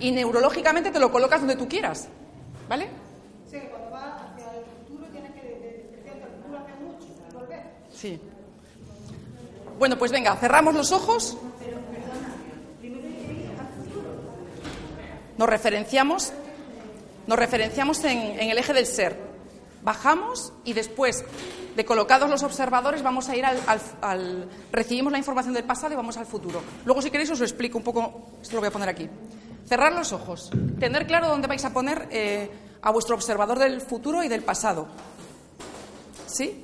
Y neurológicamente te lo colocas donde tú quieras. ¿Vale? Que cuando va hacia el futuro tienes que decir hacia el futuro hacia mucho y volver. Sí. Bueno, pues venga, cerramos los ojos. Nos referenciamos, nos referenciamos en, en el eje del ser. Bajamos y después de colocados los observadores vamos a ir al, al- al- recibimos la información del pasado y vamos al futuro. Luego, si queréis, os lo explico un poco. Esto lo voy a poner aquí. Cerrar los ojos. Tener claro dónde vais a poner eh, a vuestro observador del futuro y del pasado. ¿Sí?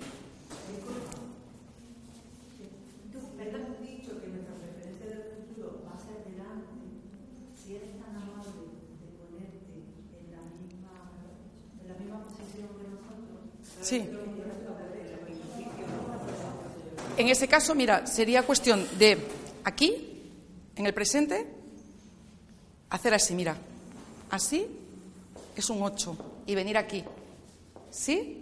Sí. En ese caso, mira, sería cuestión de aquí, en el presente, hacer así, mira. Así es un 8. Y venir aquí. ¿Sí?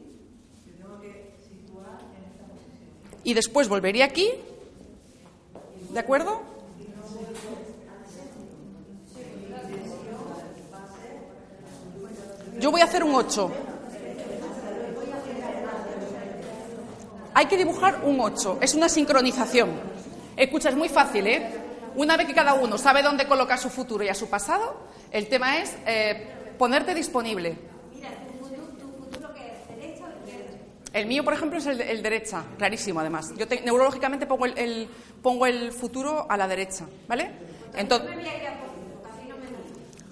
Y después volvería aquí. ¿De acuerdo? Yo voy a hacer un 8. Hay que dibujar un 8. Es una sincronización. Escucha, es muy fácil, ¿eh? Una vez que cada uno sabe dónde colocar su futuro y a su pasado, el tema es eh, ponerte disponible. El mío, por ejemplo, es el, el derecha, clarísimo además. Yo te- neurológicamente pongo el, pongo el futuro a la derecha, ¿vale? Entonces,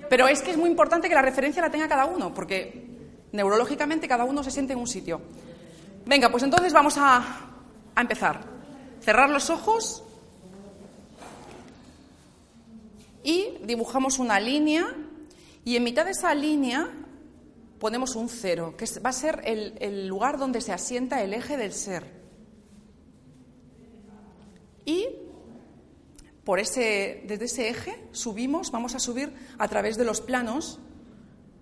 pero es que es muy importante que la referencia la tenga cada uno, porque neurológicamente cada uno se siente en un sitio. Venga, pues entonces vamos a empezar. Cerrar los ojos y dibujamos una línea y en mitad de esa línea ponemos un cero, que va a ser el, lugar donde se asienta el eje del ser. Y por ese, desde ese eje subimos, vamos a subir a través de los planos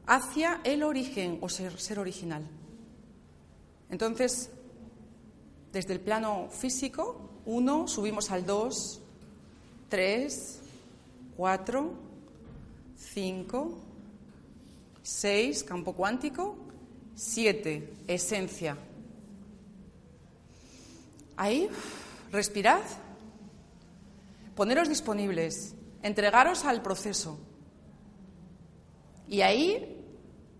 hacia el origen o ser, ser original. Entonces, desde el plano físico, 1, subimos al 2, 3, 4, 5, 6, campo cuántico, 7, esencia. Ahí, respirad, poneros disponibles, entregaros al proceso. Y ahí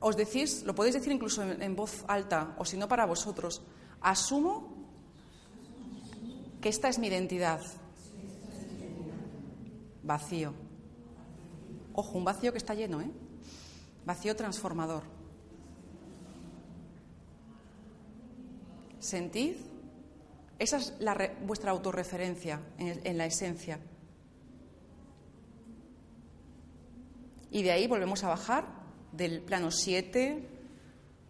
os decís, lo podéis decir incluso en, en voz alta, o si no para vosotros, asumo que esta es mi identidad. Vacío. Ojo, un vacío que está lleno, ¿eh? Vacío transformador. Sentid. Esa es vuestra autorreferencia en, en la esencia. Y de ahí volvemos a bajar del plano 7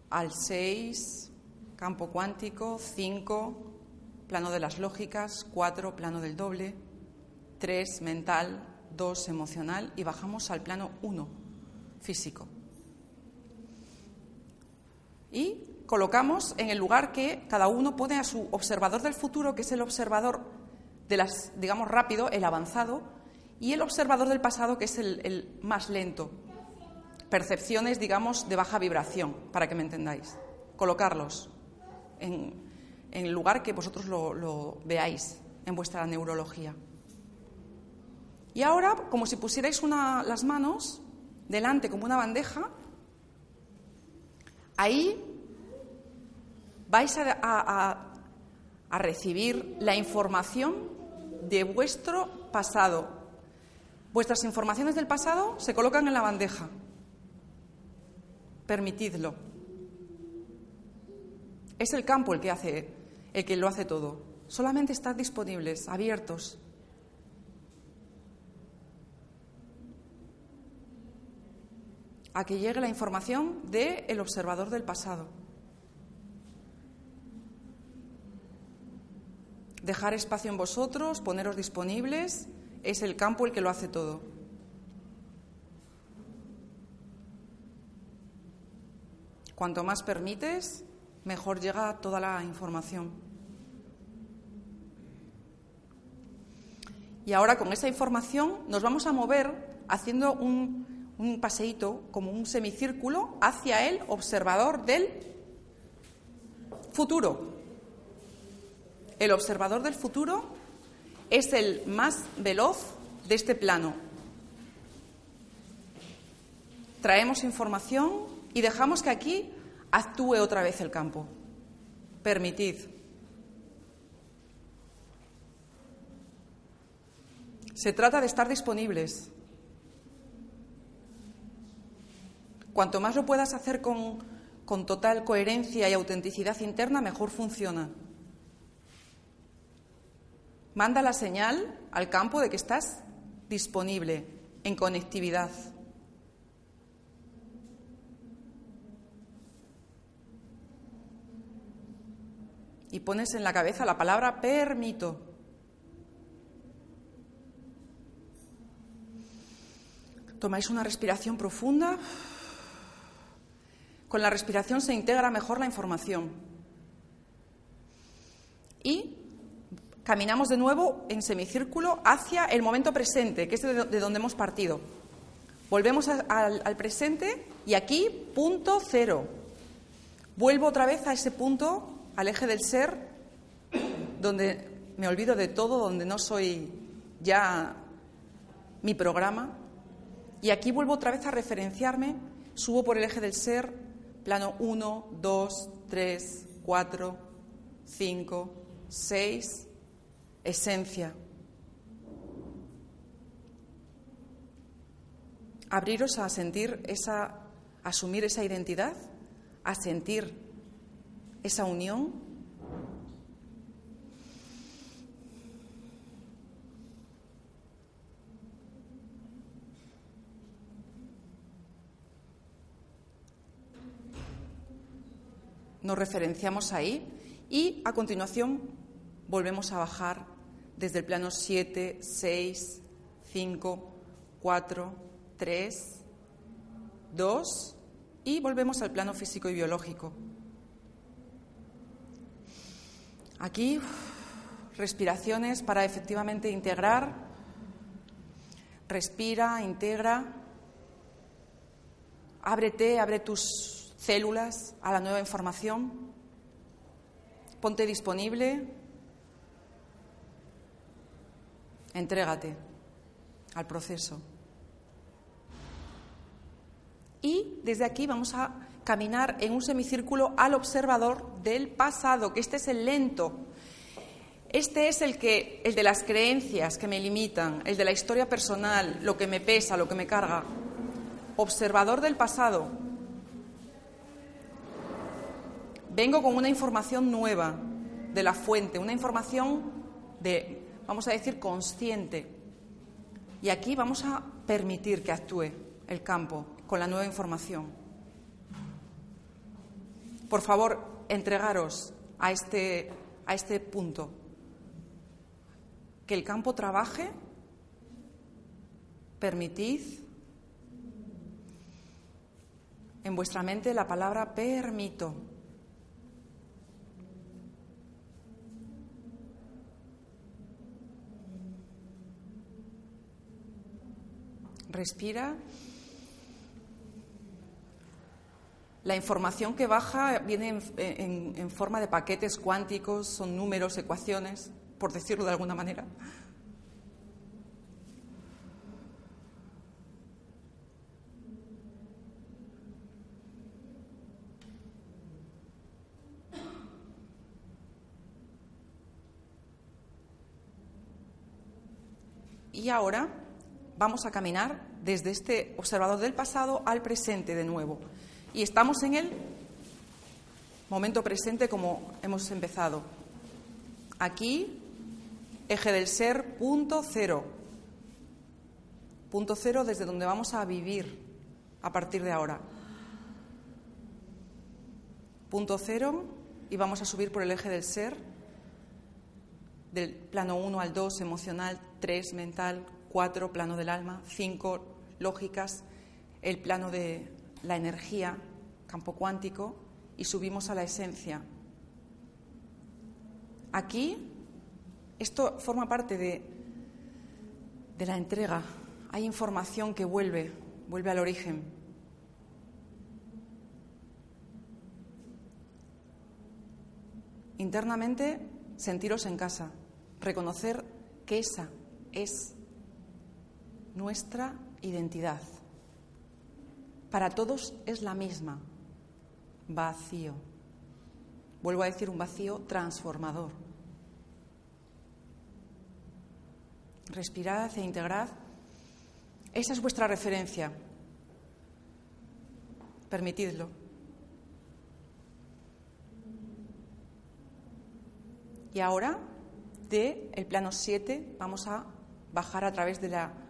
al 6, campo cuántico, 5, plano de las lógicas, 4, plano del doble, 3, mental, 2, emocional y bajamos al plano 1, físico. Y colocamos en el lugar que cada uno pone a su observador del futuro, que es el observador de las, digamos, rápido, el avanzado, y el observador del pasado, que es el, más lento. Percepciones, digamos, de baja vibración, para que me entendáis. Colocarlos en, en el lugar que vosotros lo, lo veáis en vuestra neurología. Y ahora, como si pusierais una- las manos delante como una bandeja, ahí vais a, a- recibir la información de vuestro pasado. Vuestras informaciones del pasado se colocan en la bandeja. Permitidlo. Es el campo el que hace el que lo hace todo. Solamente estad disponibles, abiertos. A que llegue la información del observador del pasado. Dejar espacio en vosotros, poneros disponibles, es el campo el que lo hace todo. Cuanto más permites, mejor llega toda la información. Y ahora con esa información nos vamos a mover haciendo un, un paseíto, como un semicírculo, hacia el observador del futuro. El observador del futuro es el más veloz de este plano. Traemos información y dejamos que aquí actúe otra vez el campo. Permitid. Se trata de estar disponibles, Cuanto más lo puedas hacer con, con total coherencia y autenticidad interna, mejor funciona. Manda la señal al campo de que estás disponible, en conectividad. Y pones en la cabeza la palabra permito. Tomáis una respiración profunda. Con la respiración se integra mejor la información. Y caminamos de nuevo en semicírculo hacia el momento presente, que es de donde hemos partido. Volvemos al presente y aquí punto cero. Vuelvo otra vez a ese punto, al eje del ser, donde me olvido de todo, donde no soy ya mi programa. Y aquí vuelvo otra vez a referenciarme, subo por el eje del ser plano 1, 2, 3, 4, 5, 6, esencia. Abriros a sentir esa, a asumir esa identidad, a sentir esa unión Nos referenciamos ahí y a continuación volvemos a bajar desde el plano 7, 6, 5, 4, 3, 2 y volvemos al plano físico y biológico. Aquí respiraciones para efectivamente integrar. Respira, integra. Ábrete, abre tus células a la nueva información. Ponte disponible. Entrégate al proceso. Y desde aquí vamos a caminar en un semicírculo al observador del pasado, que este es el lento. Este es el que el de las creencias que me limitan, el de la historia personal, lo que me pesa, lo que me carga. Observador del pasado, vengo con una información nueva de la fuente, una información de, vamos a decir, consciente. Y aquí vamos a permitir que actúe el campo con la nueva información. Por favor, entregaros a este, a este punto. Que el campo trabaje, permitid en vuestra mente la palabra permito. Respira. La información que baja viene en, forma de paquetes cuánticos, son números, ecuaciones, por decirlo de alguna manera. Y ahora vamos a caminar desde este observador del pasado al presente de nuevo. Y estamos en el momento presente como hemos empezado. Aquí, eje del ser, punto cero. Punto cero desde donde vamos a vivir a partir de ahora. Punto cero y vamos a subir por el eje del ser, del plano 1 al 2 emocional, 3 mental, 4 plano del alma, 5 lógicas, el plano de la energía, campo cuántico, y subimos a la esencia. Aquí, esto forma parte de, de la entrega. Hay información que vuelve, vuelve al origen. Internamente, sentiros en casa, reconocer que esa es nuestra identidad. Para todos es la misma, vacío. Vuelvo a decir un vacío transformador. Respirad e integrad. Esa es vuestra referencia. Permitidlo. Y ahora, de el plano 7, vamos a bajar a través de la,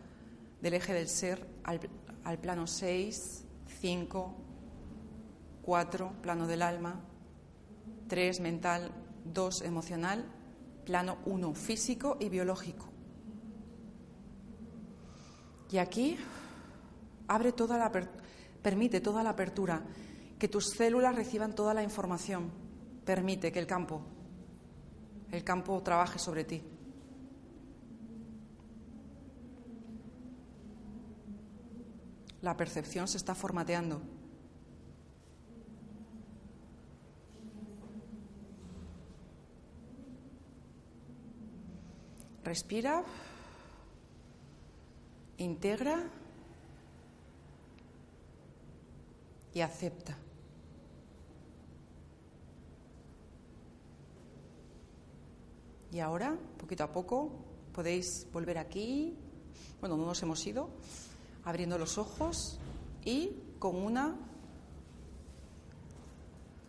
del eje del ser al, al plano 6, 5, 4, plano del alma, 3, mental, 2, emocional, plano 1, físico y biológico. Y aquí abre toda la permite toda la apertura, que tus células reciban toda la información, permite que el campo el campo trabaje sobre ti. La percepción se está formateando. Respira, integra y acepta. Y ahora, poquito a poco, podéis volver aquí. Bueno, no nos hemos ido, abriendo los ojos y con una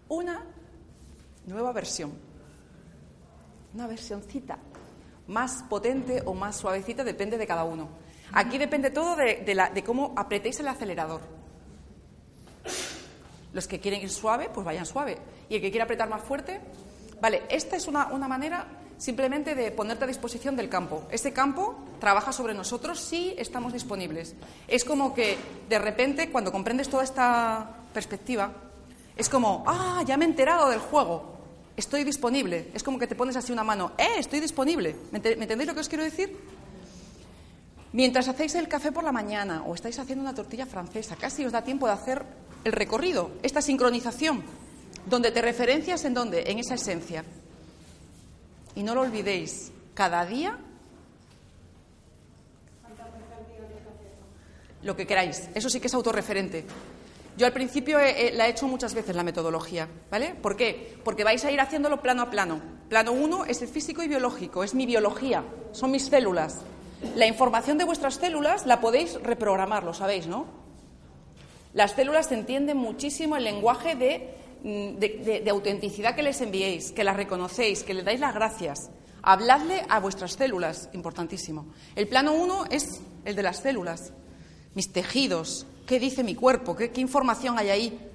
una nueva versión. Una versioncita más potente o más suavecita, depende de cada uno. Aquí depende todo de, de cómo apretéis el acelerador. Los que quieren ir suave, pues vayan suave. Y el que quiera apretar más fuerte, vale, esta es una, una manera simplemente de ponerte a disposición del campo. Ese campo trabaja sobre nosotros si estamos disponibles. Es como que de repente, cuando comprendes toda esta perspectiva, es como, ah, ya me he enterado del juego, estoy disponible. Es como que te pones así una mano, eh, estoy disponible. ¿Me, entendéis lo que os quiero decir? Mientras hacéis el café por la mañana o estáis haciendo una tortilla francesa, casi os da tiempo de hacer el recorrido, esta sincronización, donde te referencias en dónde, en esa esencia. Y no lo olvidéis, cada día lo que queráis. Eso sí que es autorreferente. Yo al principio la he hecho muchas veces la metodología, ¿vale? ¿Por qué? Porque vais a ir haciéndolo plano a plano. Plano uno es el físico y biológico, es mi biología, son mis células. La información de vuestras células la podéis reprogramar, lo sabéis, ¿no? Las células entienden muchísimo el lenguaje de Mm, de, autenticidad que les enviéis, que las reconocéis, que le dais las gracias. Habladle a vuestras células, importantísimo. El plano uno es el de las células, mis tejidos, qué dice mi cuerpo, qué, información hay ahí.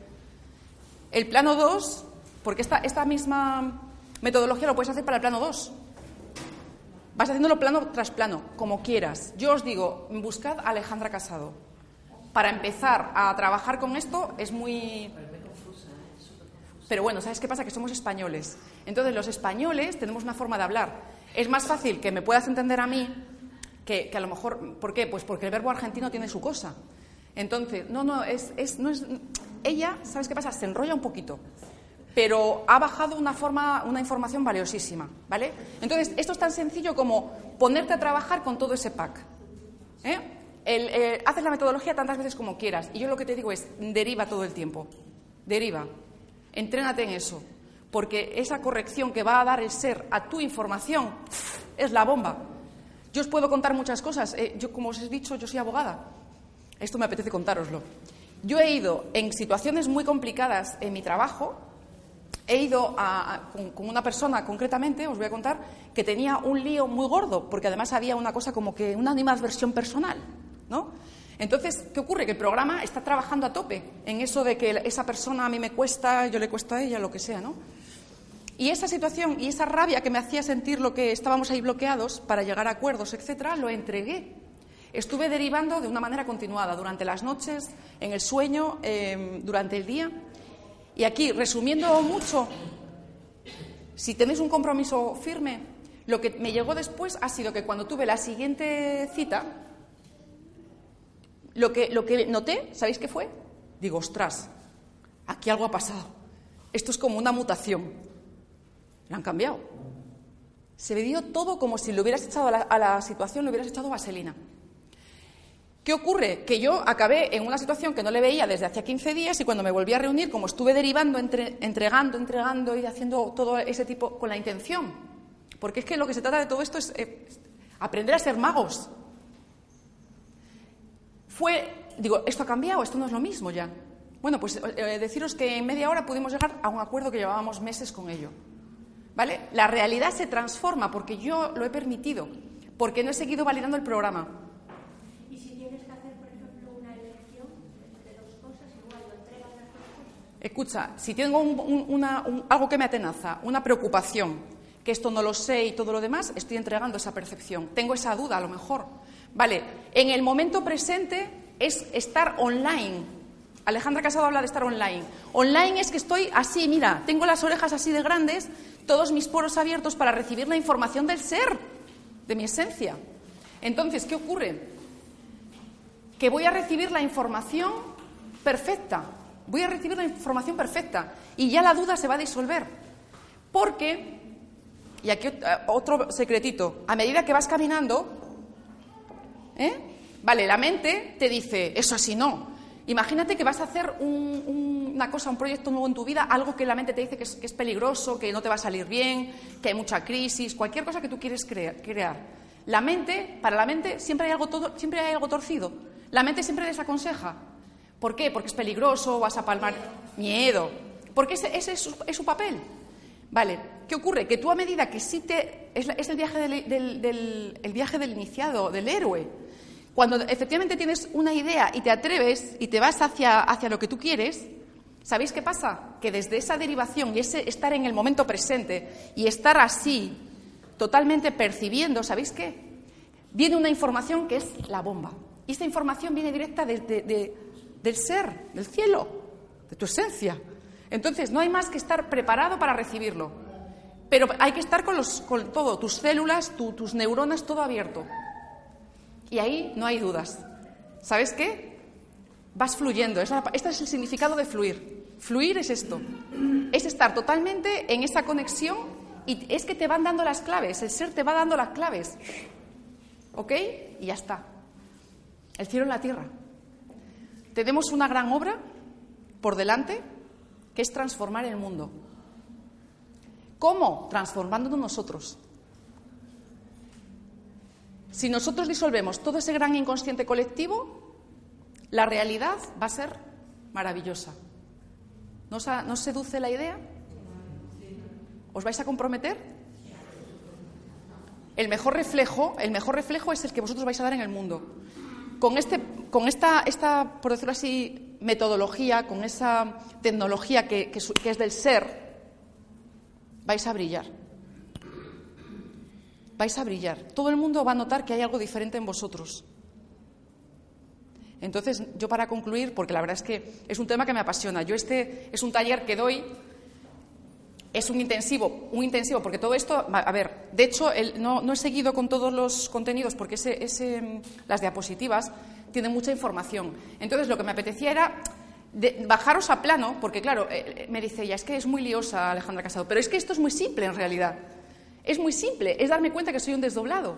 El plano dos, porque esta, esta misma metodología lo puedes hacer para el plano dos. Vas haciéndolo plano tras plano, como quieras. Yo os digo, buscad a Alejandra Casado. Para empezar a trabajar con esto es muy pero bueno, ¿sabes qué pasa? Que somos españoles. Entonces, los españoles tenemos una forma de hablar. Es más fácil que me puedas entender a mí que, a lo mejor. ¿Por qué? Pues porque el verbo argentino tiene su cosa. Entonces, no, no, es, es, no es. Ella, ¿sabes qué pasa? Se enrolla un poquito. Pero ha bajado una, forma, una información valiosísima, ¿vale? Entonces, esto es tan sencillo como ponerte a trabajar con todo ese pack. ¿eh? Eh, haces la metodología tantas veces como quieras. Y yo lo que te digo es, deriva todo el tiempo. Deriva. Entrénate en eso, porque esa corrección que va a dar el ser a tu información es la bomba. Yo os puedo contar muchas cosas. Eh, yo, como os he dicho, yo soy abogada. Esto me apetece contároslo. Yo he ido en situaciones muy complicadas en mi trabajo, he ido con, una persona concretamente, os voy a contar, que tenía un lío muy gordo, porque además había una cosa como que una animadversión personal, ¿no? Entonces, ¿qué ocurre? Que el programa está trabajando a tope en eso de que esa persona a mí me cuesta, yo le cuesta a ella, lo que sea, ¿no? Y esa situación y esa rabia que me hacía sentir lo que estábamos ahí bloqueados para llegar a acuerdos, etcétera, lo entregué. Estuve derivando de una manera continuada durante las noches, en el sueño, em, durante el día. Y aquí, resumiendo mucho, si tenéis un compromiso firme, lo que me llegó después ha sido que cuando tuve la siguiente cita, lo que, lo que noté, ¿sabéis qué fue? Digo, ostras, aquí algo ha pasado. Esto es como una mutación han cambiado. Se dio todo como si le hubieras echado a la, situación, le hubieras echado vaselina. ¿Qué ocurre? Que yo acabé en una situación que no le veía desde hacía 15 días y cuando me volví a reunir, como estuve derivando, entregando, entregando y haciendo todo ese tipo con la intención. Porque es que lo que se trata de todo esto es eh, aprender a ser magos. Fue, digo, esto ha cambiado, esto no es lo mismo ya. Bueno, pues eh, deciros que en media hora pudimos llegar a un acuerdo que llevábamos meses con ello. ¿Vale? La realidad se transforma porque yo lo he permitido, porque no he seguido validando el programa. ¿Y si tienes que hacer, por ejemplo, una elección entre dos cosas, igual lo entregas las cosas? Escucha, si tengo algo que me atenaza, una preocupación, que esto no lo sé y todo lo demás, estoy entregando esa percepción. Tengo esa duda, a lo mejor. Vale, en el momento presente es estar online, Alejandra Casado habla de estar online. Online es que estoy así, mira, tengo las orejas así de grandes, todos mis poros abiertos para recibir la información del ser, de mi esencia. Entonces, ¿qué ocurre? Que voy a recibir la información perfecta, voy a recibir la información perfecta y ya la duda se va a disolver. Porque, y aquí otro secretito, a medida que vas caminando, ¿eh? vale, la mente te dice, eso así no, Imagínate que vas a hacer una cosa, un proyecto nuevo en tu vida, algo que la mente te dice que es, peligroso, que no te va a salir bien, que hay mucha crisis, cualquier cosa que tú quieres crear. La mente, para la mente, siempre hay algo, todo, siempre hay algo torcido. La mente siempre desaconseja. ¿Por qué? Porque es peligroso, vas a palmar miedo. Porque ese, es, su, papel. Vale, ¿qué ocurre? Que tú a medida que sí te... Es, el, viaje del, el viaje del iniciado, del héroe cuando efectivamente tienes una idea y te atreves y te vas hacia, hacia lo que tú quieres, ¿sabéis qué pasa? Que desde esa derivación y ese estar en el momento presente y estar así, totalmente percibiendo, ¿sabéis qué? Viene una información que es la bomba. Y esta información viene directa del ser, del cielo, de tu esencia. Entonces, no hay más que estar preparado para recibirlo. Pero hay que estar con, los, con todo, tus células, tus neuronas, todo abierto. Y ahí no hay dudas. ¿Sabes qué? Vas fluyendo. Este es el significado de fluir. Fluir es esto. Es estar totalmente en esa conexión y es que te van dando las claves. El ser te va dando las claves. ¿Ok? Y ya está. El cielo en la tierra. Tenemos una gran obra por delante que es transformar el mundo. ¿Cómo? Transformándonos nosotros. Si nosotros disolvemos todo ese gran inconsciente colectivo, la realidad va a ser maravillosa. ¿No os, seduce la idea? ¿Os vais a comprometer? El mejor reflejo, el mejor reflejo es el que vosotros vais a dar en el mundo. Con, este, con esta, esta, por decirlo así, metodología, con esa tecnología que es del ser, vais a brillar vais a brillar. Todo el mundo va a notar que hay algo diferente en vosotros. Entonces, yo para concluir, porque la verdad es que es un tema que me apasiona, yo este es un taller que doy, es un intensivo, un intensivo, porque todo esto, a ver, de hecho, no, he seguido con todos los contenidos porque ese, las diapositivas tienen mucha información. Entonces, lo que me apetecía era bajaros a plano, porque claro, eh, me dice ella, es que es muy liosa Alejandra Casado, pero es que esto es muy simple en realidad. Es muy simple, es darme cuenta que soy un desdoblado,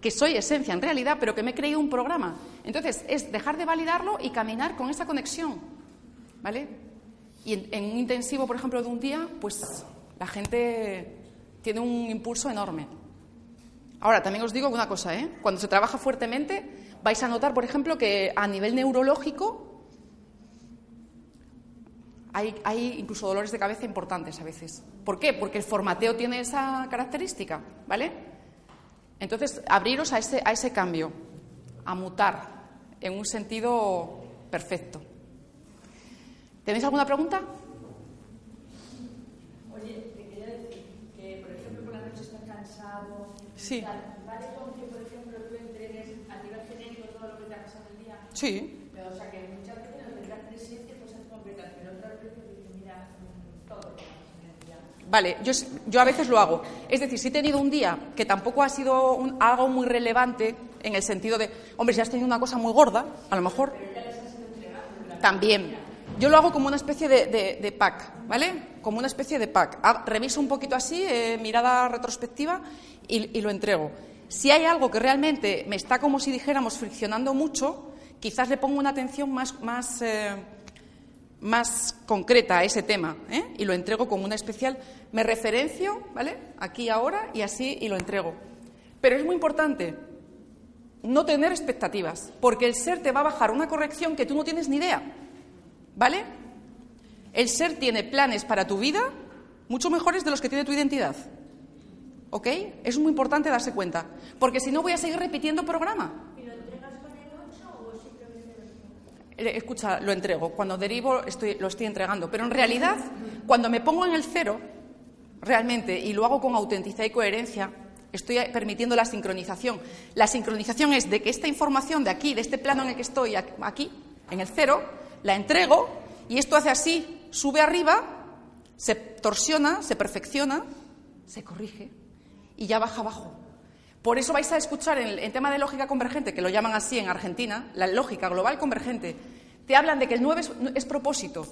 que soy esencia en realidad, pero que me he creído un programa. Entonces, es dejar de validarlo y caminar con esa conexión. ¿Vale? Y en, un intensivo, por ejemplo, de un día, pues la gente tiene un impulso enorme. Ahora, también os digo una cosa, ¿eh? Cuando se trabaja fuertemente, vais a notar, por ejemplo, que a nivel neurológico hay, hay, incluso dolores de cabeza importantes a veces. ¿Por qué? Porque el formateo tiene esa característica, ¿vale? Entonces, abriros a ese, a ese cambio, a mutar en un sentido perfecto. ¿Tenéis alguna pregunta? Oye, te quería decir que, por ejemplo, por la noche estás cansado. Sí. Tal. ¿Vale con que, por ejemplo, tú entregues a nivel genérico todo lo que te ha pasado el día? Sí. Pero, o sea, que muchas veces no tendrás presente cosas concretas, pero otras veces dices, mira, mm, todo lo que pasa en el día. Vale, yo, yo a veces lo hago. Es decir, si he tenido un día que tampoco ha sido un- algo muy relevante en el sentido de, hombre, si has tenido una cosa muy gorda, a lo mejor también. Yo lo hago como una especie de, de- pack, ¿vale? Como una especie de pack. Reviso un poquito así, eh, mirada retrospectiva, y, y lo entrego. Si hay algo que realmente me está como si dijéramos friccionando mucho, quizás le pongo una atención más, más, eh, más concreta a ese tema ¿eh? y lo entrego como una especial. Me referencio, ¿vale? Aquí ahora y así y lo entrego. Pero es muy importante no tener expectativas, porque el ser te va a bajar una corrección que tú no tienes ni idea, ¿vale? El ser tiene planes para tu vida mucho mejores de los que tiene tu identidad. ¿Ok? Es muy importante darse cuenta, porque si no voy a seguir repitiendo programa. Eh, Escucha, lo entrego. Cuando derivo estoy- lo estoy entregando. Pero en realidad, cuando me pongo en el cero, realmente, y lo hago con autenticidad y coherencia, estoy permitiendo la sincronización. La sincronización es de que esta información de aquí, de este plano en el que estoy, aquí, en el cero, la entrego y esto hace así, sube arriba, se torsiona, se perfecciona, se corrige y ya baja abajo. Por eso vais a escuchar en el tema de lógica convergente, que lo llaman así en Argentina, la lógica global convergente, te hablan de que el 9 es, es propósito.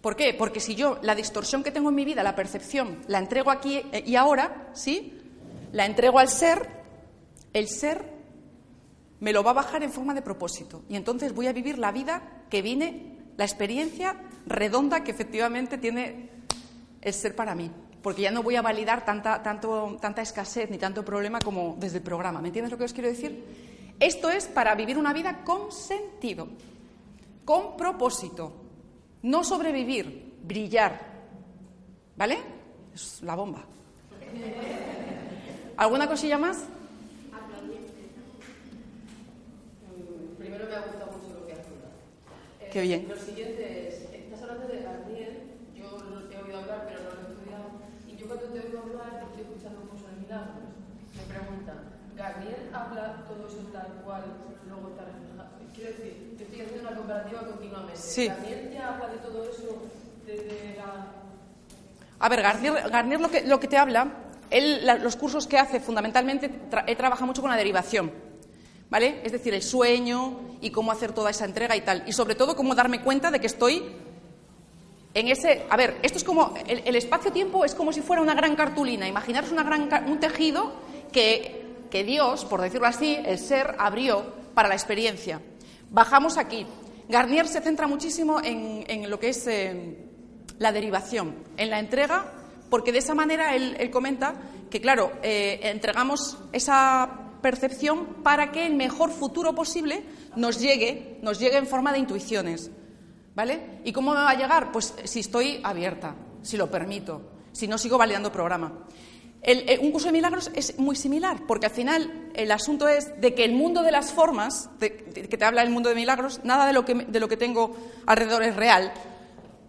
¿Por qué? Porque si yo la distorsión que tengo en mi vida, la percepción, la entrego aquí y ahora, ¿sí? La entrego al ser, el ser me lo va a bajar en forma de propósito. Y entonces voy a vivir la vida que vine, la experiencia redonda que efectivamente tiene el ser para mí. Porque ya no voy a validar tanta, tanto, tanta escasez ni tanto problema como desde el programa. ¿Me entiendes lo que os quiero decir? Esto es para vivir una vida con sentido, con propósito. No sobrevivir, brillar. ¿Vale? Es la bomba. ¿Alguna cosilla más? Primero me ha gustado mucho lo que has contado. Eh, Qué bien. Lo siguiente es, estás hablando de Garnier, yo lo he oído hablar pero no lo he estudiado, y yo cuando te oigo hablar, estoy escuchando un curso de milagros, me preguntan, ¿Garnier habla todo eso tal cual luego está reflejado? Quiero decir, yo estoy haciendo una comparativa continuamente. Sí. ¿Garnier ya habla de todo eso desde la... A ver, Garnier, Garnier lo, que, lo que te habla, él, la- los cursos que hace fundamentalmente, tra- él trabaja mucho con la derivación, ¿vale? Es decir, el sueño y cómo hacer toda esa entrega y tal. Y sobre todo, cómo darme cuenta de que estoy en ese... A ver, esto es como... El, el espacio-tiempo es como si fuera una gran cartulina. Imaginaros una gran, un tejido que, que Dios, por decirlo así, el ser abrió para la experiencia. Bajamos aquí. Garnier se centra muchísimo en, en lo que es... eh, la derivación, en la entrega, porque de esa manera él, comenta que, claro, eh, entregamos esa percepción para que el mejor futuro posible nos llegue, nos llegue en forma de intuiciones. ¿Vale? ¿Y cómo me va a llegar? Pues si estoy abierta, si lo permito, si no sigo validando programa. El- un curso de milagros es muy similar, porque al final el asunto es de que el mundo de las formas, que te habla el mundo de milagros, nada de lo que, de lo que tengo alrededor es real,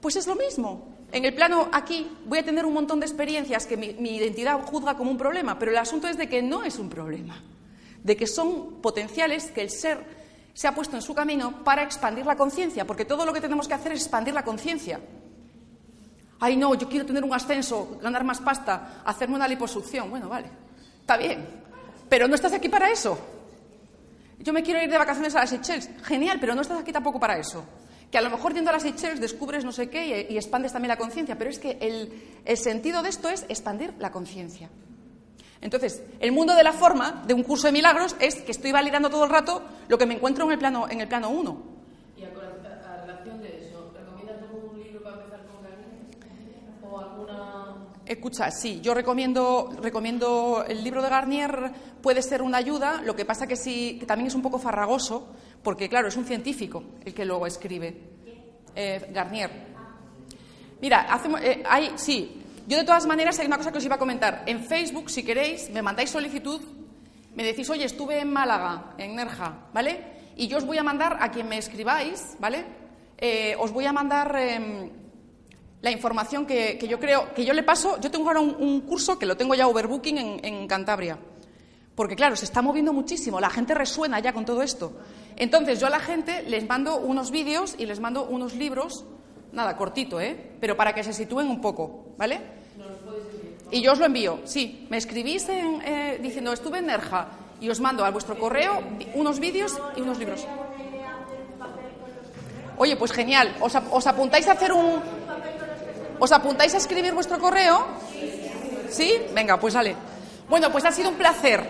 pues es lo mismo. En el plano aquí voy a tener un montón de experiencias que mi identidad juzga como un problema, pero el asunto es de que no es un problema, de que son potenciales que el ser se ha puesto en su camino para expandir la conciencia, porque todo lo que tenemos que hacer es expandir la conciencia. Ay, no, yo quiero tener un ascenso, ganar más pasta, hacerme una liposucción. Bueno, vale, está bien, pero no estás aquí para eso. Yo me quiero ir de vacaciones a las Seychelles. Genial, pero no estás aquí tampoco para eso. Que a lo mejor yendo a las Seychelles descubres no sé qué y, expandes también la conciencia, pero es que el, el sentido de esto es expandir la conciencia. Entonces, el mundo de la forma de un curso de milagros es que estoy validando todo el rato lo que me encuentro en el plano, en el plano 1. Y a, cora- a- a relación de eso, ¿recomiendas algún libro para empezar con Garnier? ¿O alguna...? Escucha, sí, yo recomiendo, recomiendo el libro de Garnier, puede ser una ayuda, lo que pasa que sí, que también es un poco farragoso, porque claro, es un científico el que luego escribe. Eh, Garnier. Mira, hacemos, eh, hay, sí, yo de todas maneras hay una cosa que os iba a comentar. En Facebook, si queréis, me mandáis solicitud, me decís, oye, estuve en Málaga, en Nerja, ¿vale? Y yo os voy a mandar a quien me escribáis, ¿vale? Eh, os voy a mandar em, la información que, que yo creo, que yo le paso, yo tengo ahora un, curso que lo tengo ya overbooking en, en Cantabria. Porque claro, se está moviendo muchísimo, la gente resuena ya con todo esto. Entonces yo a la gente les mando unos vídeos y les mando unos libros, nada, cortito, ¿eh? Pero para que se sitúen un poco, ¿vale? Y yo os lo envío, sí. Me escribís en, eh, diciendo estuve en Nerja y os mando a vuestro correo unos vídeos y unos libros. Oye, pues genial. ¿Os, os apuntáis a hacer un... ¿Os apuntáis a escribir vuestro correo? ¿Sí? Venga, pues sale. Bueno, pues ha sido un placer.